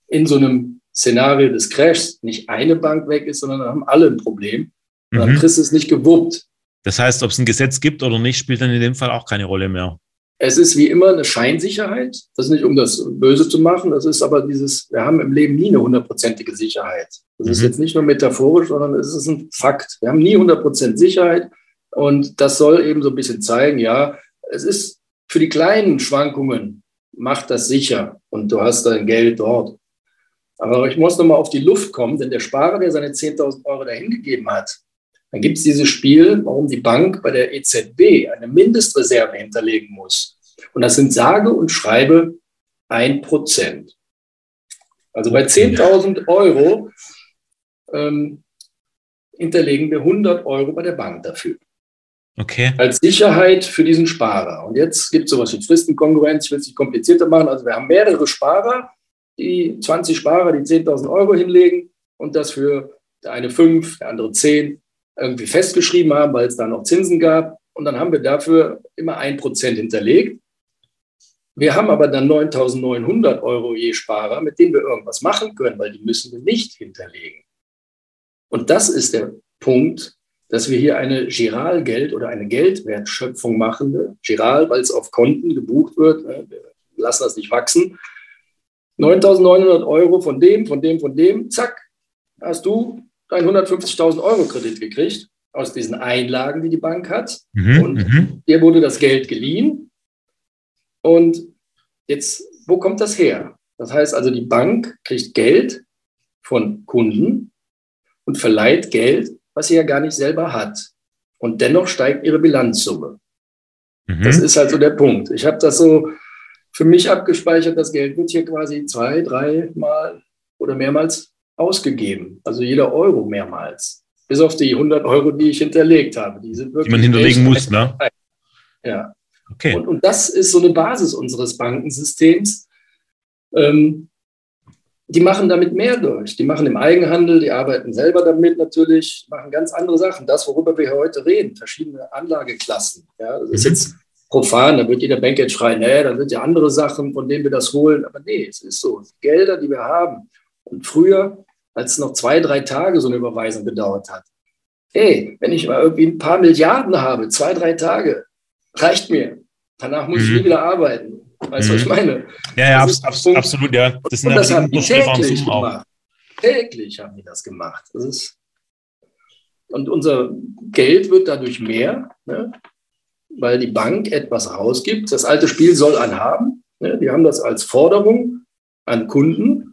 in so einem Szenario des Crashs nicht eine Bank weg ist, sondern dann haben alle ein Problem. Und dann mhm. kriegst du es nicht gewuppt. Das heißt, ob es ein Gesetz gibt oder nicht, spielt dann in dem Fall auch keine Rolle mehr. Es ist wie immer eine Scheinsicherheit. Das ist nicht, um das Böse zu machen. Das ist aber dieses, wir haben im Leben nie eine hundertprozentige Sicherheit. Das mhm. ist jetzt nicht nur metaphorisch, sondern es ist ein Fakt. Wir haben nie 100% Sicherheit. Und das soll eben so ein bisschen zeigen, ja, es ist für die kleinen Schwankungen, macht das sicher und du hast dein Geld dort. Aber ich muss nochmal auf die Luft kommen, denn der Sparer, der seine 10.000 Euro dahin gegeben hat, dann gibt es dieses Spiel, warum die Bank bei der EZB eine Mindestreserve hinterlegen muss. Und das sind sage und schreibe ein Prozent. Also bei 10.000 Euro ähm, hinterlegen wir 100 Euro bei der Bank dafür. Okay. Als Sicherheit für diesen Sparer. Und jetzt gibt es sowas wie Fristenkonkurrenz. Ich will es nicht komplizierter machen. Also wir haben mehrere Sparer, die 20 Sparer, die 10.000 Euro hinlegen und das für der eine 5, der andere 10 irgendwie festgeschrieben haben, weil es da noch Zinsen gab. Und dann haben wir dafür immer ein Prozent hinterlegt. Wir haben aber dann 9.900 Euro je Sparer, mit denen wir irgendwas machen können, weil die müssen wir nicht hinterlegen. Und das ist der Punkt, dass wir hier eine Giralgeld oder eine Geldwertschöpfung machen. Giral, weil es auf Konten gebucht wird. Ne, wir lassen das nicht wachsen. 9.900 Euro von dem, von dem, von dem, zack, hast du einen 150.000 Euro Kredit gekriegt aus diesen Einlagen, die die Bank hat. Mhm, und mhm. dir wurde das Geld geliehen. Und jetzt, wo kommt das her? Das heißt also, die Bank kriegt Geld von Kunden und verleiht Geld, was sie ja gar nicht selber hat. Und dennoch steigt ihre Bilanzsumme. Mhm. Das ist halt so der Punkt. Ich habe das so für mich abgespeichert. Das Geld wird hier quasi zwei, dreimal oder mehrmals ausgegeben. Also jeder Euro mehrmals. Bis auf die 100 Euro, die ich hinterlegt habe. Die, sind wirklich die man hinterlegen muss, ne? Ja. Okay. Und, und, das ist so eine Basis unseres Bankensystems. Ähm, die machen damit mehr durch. Die machen im Eigenhandel, die arbeiten selber damit natürlich, machen ganz andere Sachen. Das, worüber wir heute reden, verschiedene Anlageklassen. Ja, das ist mhm. jetzt profan, da wird jeder Banker jetzt schreien, nee, da sind ja andere Sachen, von denen wir das holen. Aber nee, es ist so. Gelder, die wir haben. Und früher als es noch zwei, drei Tage so eine Überweisung gedauert hat. Hey, wenn ich mal irgendwie ein paar Milliarden habe, zwei, drei Tage, reicht mir. Danach muss mhm. ich nie wieder arbeiten. Weißt du, mhm. was ich mhm. meine? Ja, ja, abs abs absolut, ja. Das, und, und das haben die täglich gemacht. Täglich haben die das gemacht. Das ist und unser Geld wird dadurch mehr, ne? weil die Bank etwas rausgibt. Das alte Spiel soll anhaben. Ne? Die haben das als Forderung an Kunden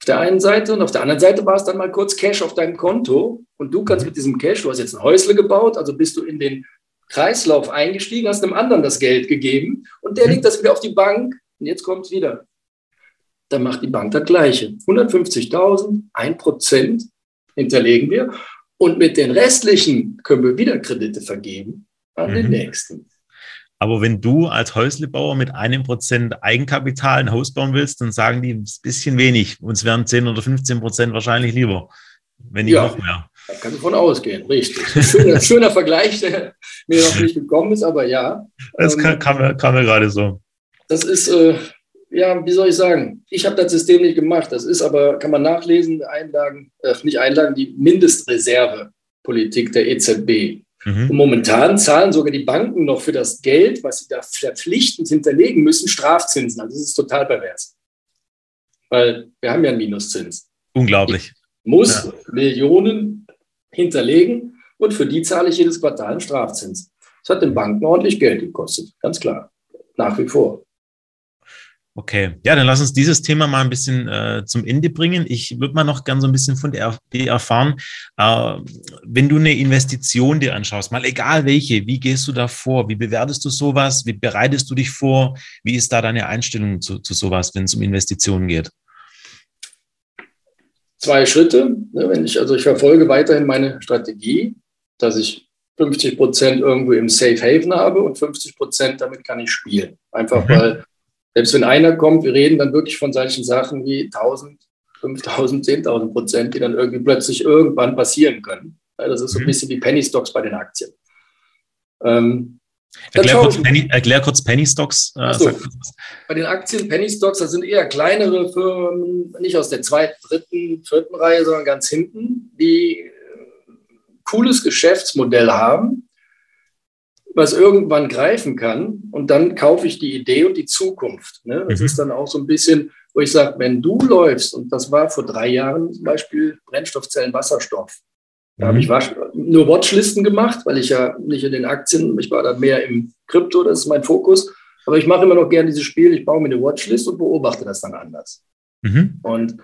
auf der einen Seite und auf der anderen Seite war es dann mal kurz Cash auf deinem Konto und du kannst mit diesem Cash, du hast jetzt ein Häusle gebaut, also bist du in den Kreislauf eingestiegen, hast einem anderen das Geld gegeben und der mhm. legt das wieder auf die Bank und jetzt kommt es wieder. Dann macht die Bank das Gleiche. 150.000, ein Prozent hinterlegen wir und mit den restlichen können wir wieder Kredite vergeben an mhm. den nächsten. Aber wenn du als Häuslebauer mit einem Prozent Eigenkapital ein Haus bauen willst, dann sagen die, ein bisschen wenig. Uns wären 10 oder 15 Prozent wahrscheinlich lieber, wenn nicht ja, noch mehr. Da kann ich von ausgehen, richtig. Schöner, schöner Vergleich, der mir noch nicht gekommen ist, aber ja. Das ähm, kam, mir, kam mir gerade so. Das ist, äh, ja, wie soll ich sagen? Ich habe das System nicht gemacht. Das ist aber, kann man nachlesen, Einlagen, äh, nicht Einlagen, die Mindestreservepolitik der EZB. Mhm. Und momentan zahlen sogar die Banken noch für das Geld, was sie da verpflichtend hinterlegen müssen, Strafzinsen. Also das ist total pervers. Weil wir haben ja einen Minuszins. Unglaublich. Ich muss ja. Millionen hinterlegen und für die zahle ich jedes Quartal einen Strafzins. Das hat den Banken ordentlich Geld gekostet, ganz klar. Nach wie vor. Okay, ja, dann lass uns dieses Thema mal ein bisschen äh, zum Ende bringen. Ich würde mal noch gern so ein bisschen von dir erfahren, äh, wenn du eine Investition dir anschaust, mal egal welche, wie gehst du da vor? Wie bewertest du sowas? Wie bereitest du dich vor? Wie ist da deine Einstellung zu, zu sowas, wenn es um Investitionen geht? Zwei Schritte. Ne, wenn ich, also ich verfolge weiterhin meine Strategie, dass ich 50 Prozent irgendwo im Safe Haven habe und 50 Prozent damit kann ich spielen. Einfach mhm. weil selbst wenn einer kommt, wir reden dann wirklich von solchen Sachen wie 1000, 5000, 10.000 Prozent, die dann irgendwie plötzlich irgendwann passieren können. Das ist so ein mhm. bisschen wie Penny Stocks bei den Aktien. Ähm, erklär, kurz Penny, erklär, kurz Penny, Stocks. Äh, so, bei den Aktien Penny Stocks, das sind eher kleinere Firmen, nicht aus der zweiten, dritten, vierten Reihe, sondern ganz hinten, die ein äh, cooles Geschäftsmodell haben, was irgendwann greifen kann und dann kaufe ich die Idee und die Zukunft. Ne? Das mhm. ist dann auch so ein bisschen, wo ich sage, wenn du läufst, und das war vor drei Jahren zum Beispiel Brennstoffzellen Wasserstoff, da habe ich mhm. nur Watchlisten gemacht, weil ich ja nicht in den Aktien, ich war da mehr im Krypto, das ist mein Fokus. Aber ich mache immer noch gerne dieses Spiel, ich baue mir eine Watchlist und beobachte das dann anders. Mhm. Und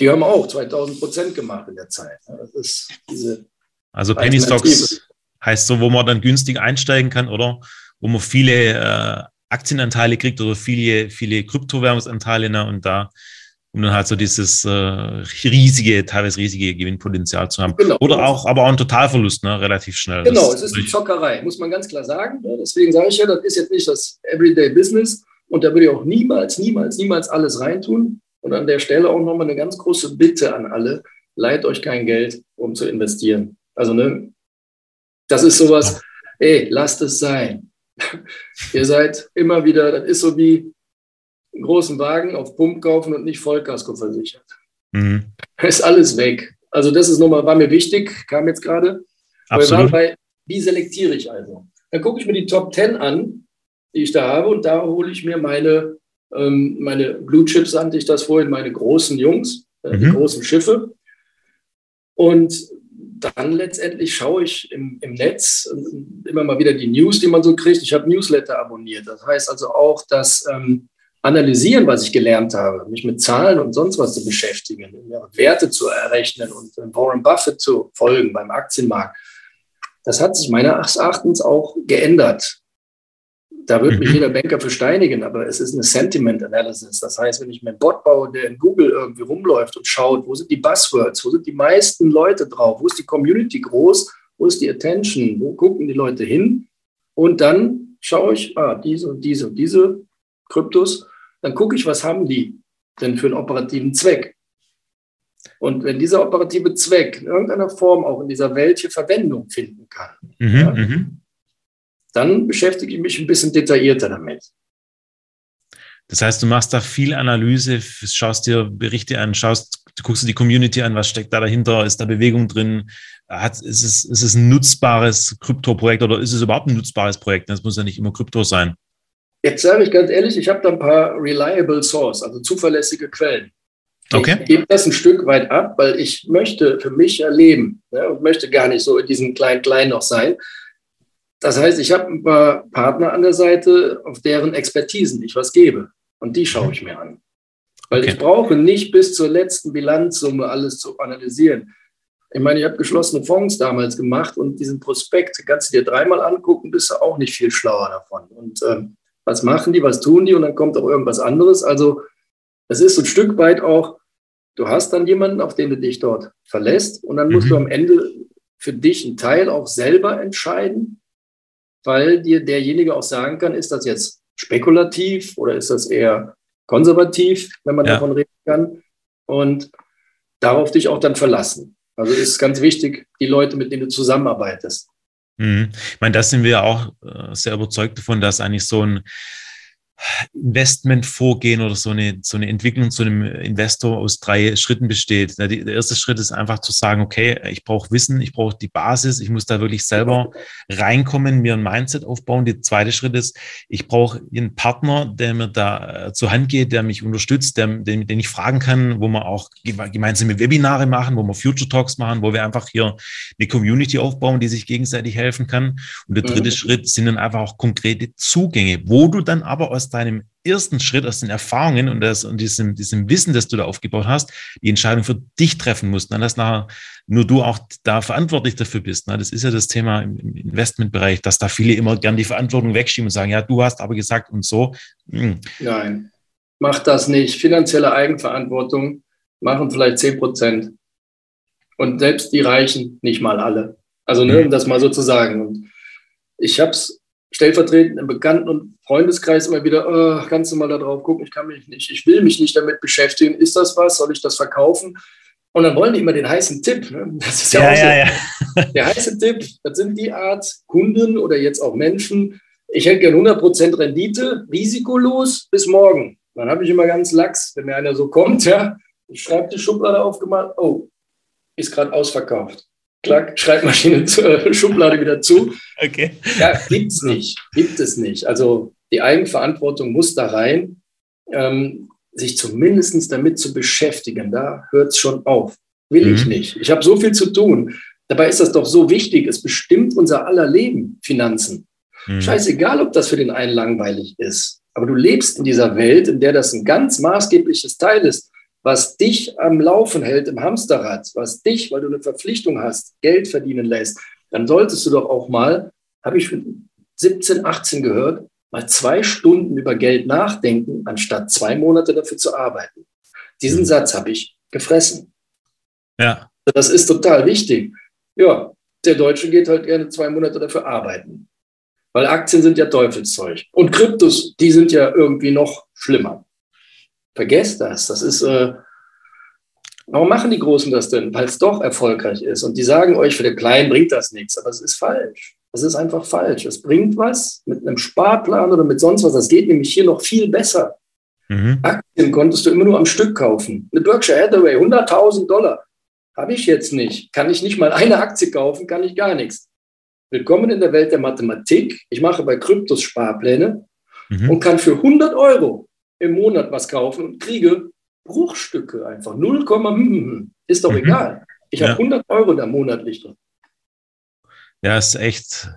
die haben auch 2000 Prozent gemacht in der Zeit. Das ist diese also Penny Stocks heißt so, wo man dann günstig einsteigen kann, oder? Wo man viele äh, Aktienanteile kriegt oder viele, viele Kryptowährungsanteile ne? und da um dann halt so dieses äh, riesige, teilweise riesige Gewinnpotenzial zu haben. Genau. Oder auch, aber auch ein Totalverlust, ne, relativ schnell. Genau, das es ist eine Zockerei, muss man ganz klar sagen. Ne? Deswegen sage ich ja, das ist jetzt nicht das Everyday Business und da würde ich auch niemals, niemals, niemals alles reintun. Und an der Stelle auch nochmal eine ganz große Bitte an alle, leiht euch kein Geld, um zu investieren. Also, ne, das ist sowas, ey, lasst es sein. Ihr seid immer wieder, das ist so wie einen großen Wagen auf Pump kaufen und nicht Vollkasko versichert. Mhm. Ist alles weg. Also das ist nochmal, war mir wichtig, kam jetzt gerade. Aber wir waren bei, wie selektiere ich also? Dann gucke ich mir die Top 10 an, die ich da habe und da hole ich mir meine, ähm, meine Blue Chips, nannte ich das vorhin, meine großen Jungs, äh, mhm. die großen Schiffe. Und dann letztendlich schaue ich im, im Netz äh, immer mal wieder die News, die man so kriegt. Ich habe Newsletter abonniert. Das heißt also auch, dass ähm, analysieren, was ich gelernt habe, mich mit Zahlen und sonst was zu beschäftigen, Werte zu errechnen und Warren Buffett zu folgen beim Aktienmarkt, das hat sich meines Erachtens auch geändert. Da wird mich mhm. jeder Banker versteinigen, aber es ist eine Sentiment Analysis. Das heißt, wenn ich mir einen Bot baue, der in Google irgendwie rumläuft und schaut, wo sind die Buzzwords, wo sind die meisten Leute drauf, wo ist die Community groß, wo ist die Attention, wo gucken die Leute hin? Und dann schaue ich, ah, diese und diese und diese Kryptos dann gucke ich, was haben die denn für einen operativen Zweck? Und wenn dieser operative Zweck in irgendeiner Form auch in dieser Welt hier Verwendung finden kann, mhm, ja, mhm. Dann beschäftige ich mich ein bisschen detaillierter damit. Das heißt, du machst da viel Analyse, schaust dir Berichte an, schaust, du guckst dir die Community an, was steckt da dahinter, ist da Bewegung drin, hat, ist, es, ist es ein nutzbares Krypto-Projekt oder ist es überhaupt ein nutzbares Projekt? Das muss ja nicht immer Krypto sein. Jetzt sage ich ganz ehrlich, ich habe da ein paar reliable Source, also zuverlässige Quellen. Okay. Ich gebe das ein Stück weit ab, weil ich möchte für mich erleben ne, und möchte gar nicht so in diesem Klein-Klein noch sein. Das heißt, ich habe ein paar Partner an der Seite, auf deren Expertisen ich was gebe. Und die schaue ich mir an. Weil okay. ich brauche nicht bis zur letzten Bilanzsumme alles zu analysieren. Ich meine, ich habe geschlossene Fonds damals gemacht und diesen Prospekt kannst du dir dreimal angucken, bist du auch nicht viel schlauer davon. Und ähm, was machen die, was tun die und dann kommt auch irgendwas anderes. Also es ist so ein Stück weit auch, du hast dann jemanden, auf den du dich dort verlässt und dann musst mhm. du am Ende für dich einen Teil auch selber entscheiden, weil dir derjenige auch sagen kann, ist das jetzt spekulativ oder ist das eher konservativ, wenn man ja. davon reden kann und darauf dich auch dann verlassen. Also ist ganz wichtig, die Leute, mit denen du zusammenarbeitest. Mhm. Ich meine, da sind wir auch äh, sehr überzeugt davon, dass eigentlich so ein Investment vorgehen oder so eine, so eine Entwicklung zu einem Investor aus drei Schritten besteht. Der erste Schritt ist einfach zu sagen, okay, ich brauche Wissen, ich brauche die Basis, ich muss da wirklich selber reinkommen, mir ein Mindset aufbauen. Der zweite Schritt ist, ich brauche einen Partner, der mir da äh, zur Hand geht, der mich unterstützt, der, den, den ich fragen kann, wo wir auch gemeinsame Webinare machen, wo wir Future Talks machen, wo wir einfach hier eine Community aufbauen, die sich gegenseitig helfen kann. Und der dritte mhm. Schritt sind dann einfach auch konkrete Zugänge, wo du dann aber aus deinem ersten Schritt, aus den Erfahrungen und, das, und diesem, diesem Wissen, das du da aufgebaut hast, die Entscheidung für dich treffen musst. Und dass nachher nur du auch da verantwortlich dafür bist. Ne? Das ist ja das Thema im, Investmentbereich, dass da viele immer gern die Verantwortung wegschieben und sagen, ja, du hast aber gesagt und so. Hm. Nein, mach das nicht. Finanzielle Eigenverantwortung machen vielleicht 10 Prozent. Und selbst die Reichen nicht mal alle. Also, ne, um das mal so zu sagen. Und ich habe es stellvertretend im Bekannten- und Freundeskreis immer wieder, oh, kannst du mal da drauf gucken, ich kann mich nicht, ich will mich nicht damit beschäftigen, ist das was, soll ich das verkaufen? Und dann wollen die immer den heißen Tipp. Ne? Das ist ja, ja auch so. Ja, ja. Der heiße Tipp, das sind die Art Kunden oder jetzt auch Menschen, ich hätte gern 100% Rendite, risikolos bis morgen. Dann habe ich immer ganz lax, wenn mir einer so kommt, ja, ich schreibe die Schublade aufgemacht, oh, ist gerade ausverkauft klack, Schreibmaschine, äh, Schublade wieder zu. Okay. Ja, gibt es nicht. Gibt es nicht. Also die Eigenverantwortung muss da rein, ähm, sich zumindest damit zu beschäftigen. Da hört es schon auf. Will mhm. ich nicht. Ich habe so viel zu tun. Dabei ist das doch so wichtig. Es bestimmt unser aller Leben, Finanzen. Mhm. Scheißegal, ob das für den einen langweilig ist. Aber du lebst in dieser Welt, in der das ein ganz maßgebliches Teil ist, was dich am Laufen hält im Hamsterrad, was dich, weil du eine Verpflichtung hast, Geld verdienen lässt. Dann solltest du doch auch mal, habe ich 17, 18 gehört, mal zwei Stunden über Geld nachdenken, anstatt zwei Monate dafür zu arbeiten. Diesen mhm. Satz habe ich gefressen. Ja. Das ist total wichtig. Ja, der Deutsche geht halt gerne zwei Monate dafür arbeiten. Weil Aktien sind ja Teufelszeug. Und Kryptos, die sind ja irgendwie noch schlimmer. Vergesst das. Das ist, äh, warum machen die Großen das denn? Weil es doch erfolgreich ist. Und die sagen euch, für den Kleinen bringt das nichts. Aber es ist falsch. Es ist einfach falsch. Es bringt was mit einem Sparplan oder mit sonst was. Das geht nämlich hier noch viel besser. Mhm. Aktien konntest du immer nur am Stück kaufen. Eine Berkshire Hathaway, 100.000 Dollar. Habe ich jetzt nicht. Kann ich nicht mal eine Aktie kaufen, kann ich gar nichts. Willkommen in der Welt der Mathematik. Ich mache bei Kryptos Sparpläne mhm. und kann für 100 Euro im Monat was kaufen und kriege Bruchstücke einfach. 0, hm, hm, hm. ist doch mhm. egal. Ich ja. habe 100 Euro da monatlich drin. Ja, ist echt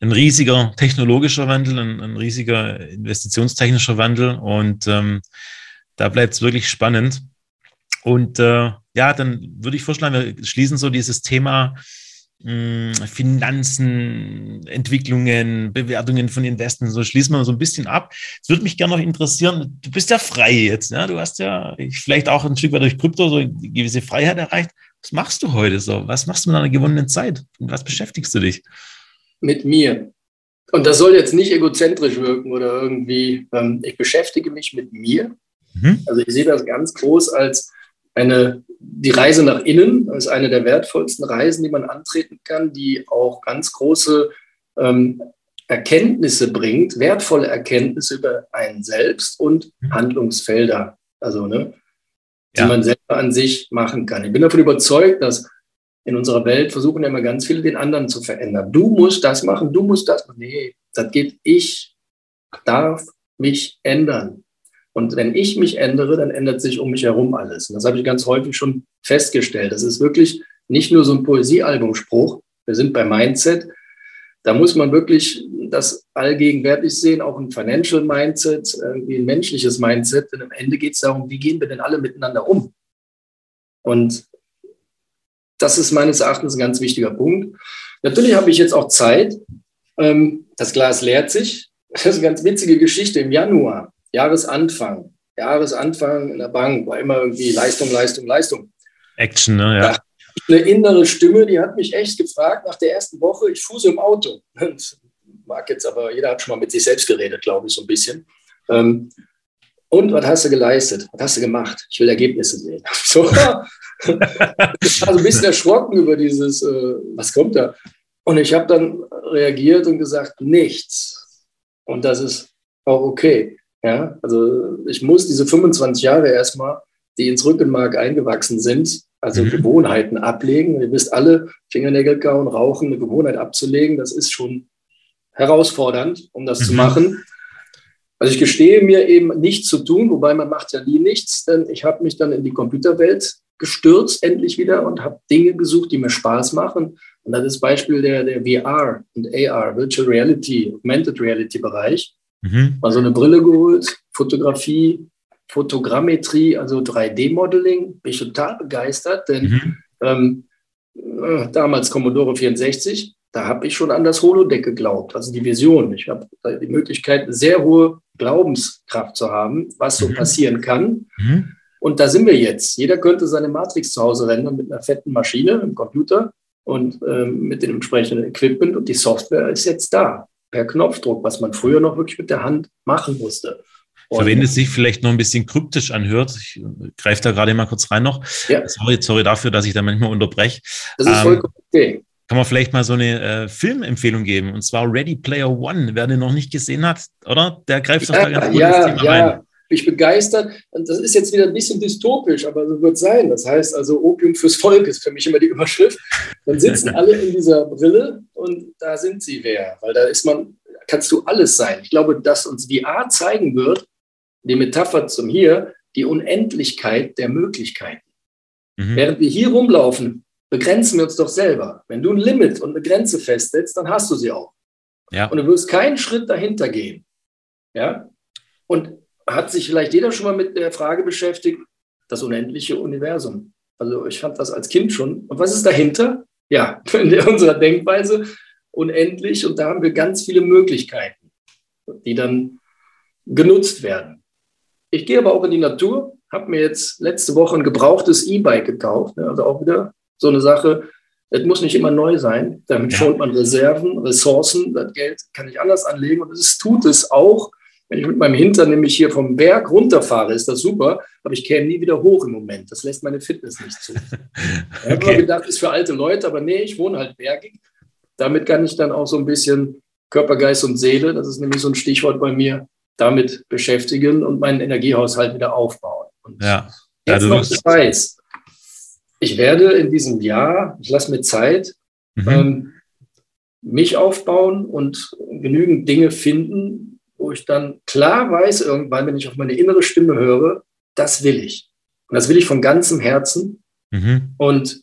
ein riesiger technologischer Wandel, ein, ein riesiger investitionstechnischer Wandel und ähm, da bleibt es wirklich spannend. Und äh, ja, dann würde ich vorschlagen, wir schließen so dieses Thema hm, Finanzen, Entwicklungen, Bewertungen von Investments, so schließen wir so ein bisschen ab. Es würde mich gerne noch interessieren, du bist ja frei jetzt, ja? du hast ja vielleicht auch ein Stück weit durch Krypto so eine gewisse Freiheit erreicht. Was machst du heute so? Was machst du mit deiner gewonnenen Zeit? Und was beschäftigst du dich? Mit mir. Und das soll jetzt nicht egozentrisch wirken oder irgendwie, ähm, ich beschäftige mich mit mir. Mhm. Also ich sehe das ganz groß als eine, die Reise nach innen ist eine der wertvollsten Reisen, die man antreten kann, die auch ganz große ähm, Erkenntnisse bringt, wertvolle Erkenntnisse über einen selbst und mhm. Handlungsfelder, also ne, die ja. man selber an sich machen kann. Ich bin davon überzeugt, dass in unserer Welt versuchen ja immer ganz viele den anderen zu verändern. Du musst das machen, du musst das machen. Nee, das geht. Ich darf mich ändern. Und wenn ich mich ändere, dann ändert sich um mich herum alles. Und das habe ich ganz häufig schon festgestellt. Das ist wirklich nicht nur so ein Poesiealbumspruch. Wir sind bei Mindset. Da muss man wirklich das allgegenwärtig sehen, auch ein Financial Mindset, irgendwie ein menschliches Mindset. Denn am Ende geht es darum, wie gehen wir denn alle miteinander um? Und das ist meines Erachtens ein ganz wichtiger Punkt. Natürlich habe ich jetzt auch Zeit. Ähm, das Glas leert sich. Das ist eine ganz witzige Geschichte. Im Januar Jahresanfang, Jahresanfang in der Bank war immer irgendwie Leistung, Leistung, Leistung. Action, ne? Ja. ja. Eine innere Stimme, die hat mich echt gefragt nach der ersten Woche, ich fuße im Auto. Das mag jetzt aber, jeder hat schon mal mit sich selbst geredet, glaube ich, so ein bisschen. Ähm, und was hast du geleistet? Was hast du gemacht? Ich will Ergebnisse sehen. So, ich war so ein bisschen erschrocken über dieses, äh, was kommt da? Und ich habe dann reagiert und gesagt, nichts. Und das ist auch okay. Ja, also ich muss diese 25 Jahre erstmal, die ins Rückenmark eingewachsen sind, also mhm. Gewohnheiten ablegen. Ihr wisst alle, Fingernägel kauen, rauchen, eine Gewohnheit abzulegen, das ist schon herausfordernd, um das mhm. zu machen. Also ich gestehe mir eben nichts zu tun, wobei man macht ja nie nichts, denn ich habe mich dann in die Computerwelt gestürzt, endlich wieder, und habe Dinge gesucht, die mir Spaß machen. Und das ist Beispiel der, der VR und AR, Virtual Reality, Augmented Reality Bereich. Mhm. Mal so eine Brille geholt, Fotografie, Fotogrammetrie, also 3D-Modeling. Bin ich total begeistert, denn mhm. ähm, äh, damals Commodore 64, da habe ich schon an das Holodeck geglaubt, also die Vision. Ich habe die Möglichkeit, sehr hohe Glaubenskraft zu haben, was so mhm. passieren kann. Mhm. Und da sind wir jetzt. Jeder könnte seine Matrix zu Hause rendern mit einer fetten Maschine, einem Computer und ähm, mit dem entsprechenden Equipment. Und die Software ist jetzt da per Knopfdruck, was man früher noch wirklich mit der Hand machen musste. Und wenn es sich vielleicht noch ein bisschen kryptisch anhört, ich greife da gerade mal kurz rein noch. Ja. Sorry, sorry dafür, dass ich da manchmal unterbreche. Das ist ähm, vollkommen okay. Kann man vielleicht mal so eine äh, Filmempfehlung geben, und zwar Ready Player One. Wer den noch nicht gesehen hat, oder? Der greift doch ja, da ganz gut ja, ins Thema ja. rein mich begeistert. Und das ist jetzt wieder ein bisschen dystopisch, aber so wird es sein. Das heißt also, Opium fürs Volk ist für mich immer die Überschrift. Dann sitzen alle in dieser Brille und da sind sie wer. Weil da ist man, kannst du alles sein. Ich glaube, dass uns VR zeigen wird, die Metapher zum Hier, die Unendlichkeit der Möglichkeiten. Mhm. Während wir hier rumlaufen, begrenzen wir uns doch selber. Wenn du ein Limit und eine Grenze festsetzt, dann hast du sie auch. Ja. Und du wirst keinen Schritt dahinter gehen. Ja? Und hat sich vielleicht jeder schon mal mit der Frage beschäftigt, das unendliche Universum. Also ich fand das als Kind schon. Und was ist dahinter? Ja, in unserer Denkweise unendlich und da haben wir ganz viele Möglichkeiten, die dann genutzt werden. Ich gehe aber auch in die Natur, habe mir jetzt letzte Woche ein gebrauchtes E-Bike gekauft, ne, also auch wieder so eine Sache. Es muss nicht immer neu sein, damit ja. schont man Reserven, Ressourcen, das Geld kann ich anders anlegen und es tut es auch, wenn ich mit meinem Hintern nämlich hier vom Berg runterfahre, ist das super, aber ich käme nie wieder hoch im Moment. Das lässt meine Fitness nicht zu. okay. Ich habe gedacht, ist für alte Leute, aber nee, ich wohne halt bergig. Damit kann ich dann auch so ein bisschen Körper, Geist und Seele, das ist nämlich so ein Stichwort bei mir, damit beschäftigen und meinen Energiehaushalt wieder aufbauen. Und ja. Jetzt also noch weiß, ich werde in diesem Jahr, ich lasse mir Zeit, mhm. ähm, mich aufbauen und genügend Dinge finden, wo ich dann klar weiß, irgendwann, wenn ich auf meine innere Stimme höre, das will ich. Und das will ich von ganzem Herzen. Mhm. Und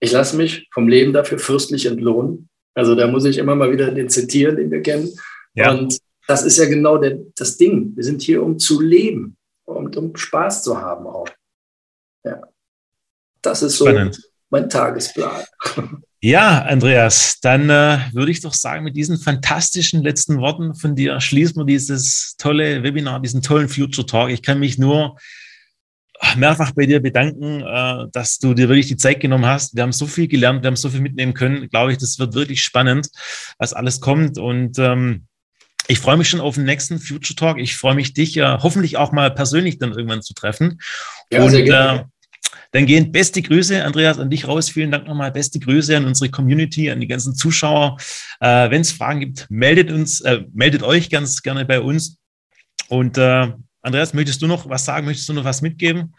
ich lasse mich vom Leben dafür fürstlich entlohnen. Also da muss ich immer mal wieder den zitieren, den wir kennen. Ja. Und das ist ja genau der, das Ding. Wir sind hier, um zu leben und um Spaß zu haben auch. Ja. Das ist so Spannend. mein Tagesplan. Ja, Andreas, dann äh, würde ich doch sagen, mit diesen fantastischen letzten Worten von dir schließen wir dieses tolle Webinar, diesen tollen Future Talk. Ich kann mich nur mehrfach bei dir bedanken, äh, dass du dir wirklich die Zeit genommen hast. Wir haben so viel gelernt, wir haben so viel mitnehmen können. Glaube ich, das wird wirklich spannend, was alles kommt. Und ähm, ich freue mich schon auf den nächsten Future Talk. Ich freue mich, dich ja äh, hoffentlich auch mal persönlich dann irgendwann zu treffen. Ja, und. Äh, dann gehen beste Grüße, Andreas, an dich raus. Vielen Dank nochmal. Beste Grüße an unsere Community, an die ganzen Zuschauer. Äh, Wenn es Fragen gibt, meldet uns, äh, meldet euch ganz gerne bei uns. Und äh, Andreas, möchtest du noch was sagen? Möchtest du noch was mitgeben?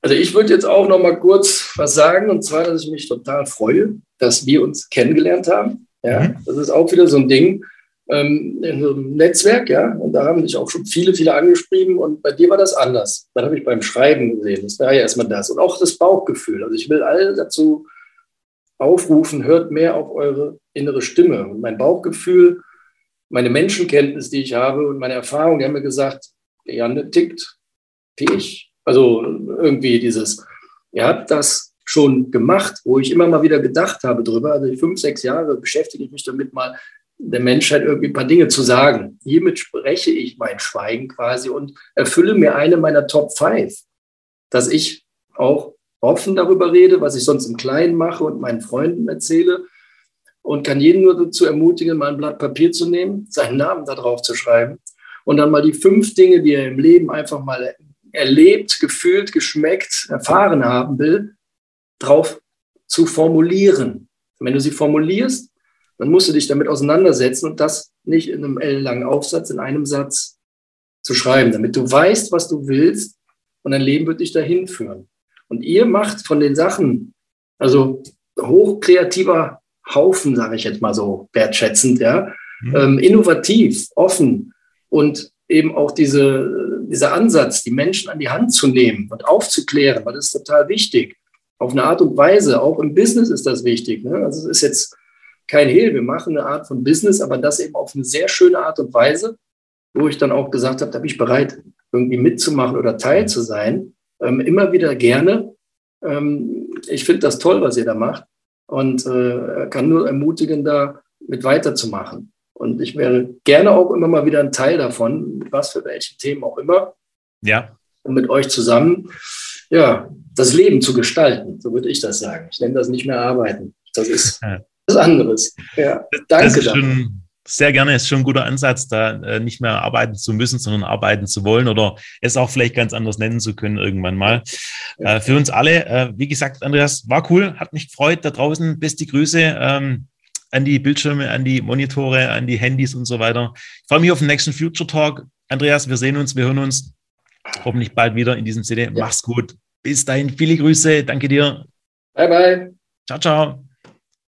Also ich würde jetzt auch noch mal kurz was sagen, und zwar, dass ich mich total freue, dass wir uns kennengelernt haben. Ja, mhm. das ist auch wieder so ein Ding ähm, in einem Netzwerk, ja, und da haben sich auch schon viele, viele angeschrieben und bei dir war das anders. Dann habe ich beim Schreiben gesehen, das war ja erstmal das und auch das Bauchgefühl. Also ich will alle dazu aufrufen, hört mehr auf eure innere Stimme und mein Bauchgefühl, meine Menschenkenntnis, die ich habe und meine Erfahrung, die haben mir gesagt, der Janne tickt wie ich. Also irgendwie dieses, ihr habt das schon gemacht, wo ich immer mal wieder gedacht habe drüber. Also fünf, sechs Jahre beschäftige ich mich damit mal der Menschheit irgendwie ein paar Dinge zu sagen. Hiermit spreche ich mein Schweigen quasi und erfülle mir eine meiner Top Five, dass ich auch offen darüber rede, was ich sonst im Kleinen mache und meinen Freunden erzähle und kann jeden nur dazu ermutigen, mal ein Blatt Papier zu nehmen, seinen Namen da drauf zu schreiben und dann mal die fünf Dinge, die er im Leben einfach mal erlebt, gefühlt, geschmeckt, erfahren haben will, drauf zu formulieren. wenn du sie formulierst, dann musst du dich damit auseinandersetzen und das nicht in einem ellenlangen Aufsatz, in einem Satz zu schreiben, damit du weißt, was du willst und dein Leben wird dich dahin führen. Und ihr macht von den Sachen, also hochkreativer Haufen, sage ich jetzt mal so wertschätzend, ja, mhm. ähm, innovativ, offen und eben auch diese, dieser Ansatz, die Menschen an die Hand zu nehmen und aufzuklären, weil das ist total wichtig. Auf eine Art und Weise, auch im Business ist das wichtig. Ne? Also es ist jetzt kein Hehl, wir machen eine Art von Business, aber das eben auf eine sehr schöne Art und Weise, wo ich dann auch gesagt habe, da bin ich bereit, irgendwie mitzumachen oder Teil zu sein. Ähm, immer wieder gerne. Ähm, ich finde das toll, was ihr da macht und äh, kann nur ermutigen, da mit weiterzumachen. Und ich wäre gerne auch immer mal wieder ein Teil davon, mit was für welchen Themen auch immer. Ja. Und mit euch zusammen, ja, das Leben zu gestalten, so würde ich das sagen. Ich nenne das nicht mehr arbeiten. Das ist was anderes. Ja, danke. Das ist schon sehr gerne, ist schon ein guter Ansatz, da äh, nicht mehr arbeiten zu müssen, sondern arbeiten zu wollen oder es auch vielleicht ganz anders nennen zu können irgendwann mal. Ja. Äh, für uns alle, äh, wie gesagt, Andreas, war cool, hat mich gefreut da draußen. Beste Grüße ähm, an die Bildschirme, an die Monitore, an die Handys und so weiter. Ich freue mich auf den nächsten Future Talk. Andreas, wir sehen uns, wir hören uns hoffentlich bald wieder in diesem Sinne. Ja. Mach's gut. Bis dahin, viele Grüße. Danke dir. Bye, bye. Ciao, ciao.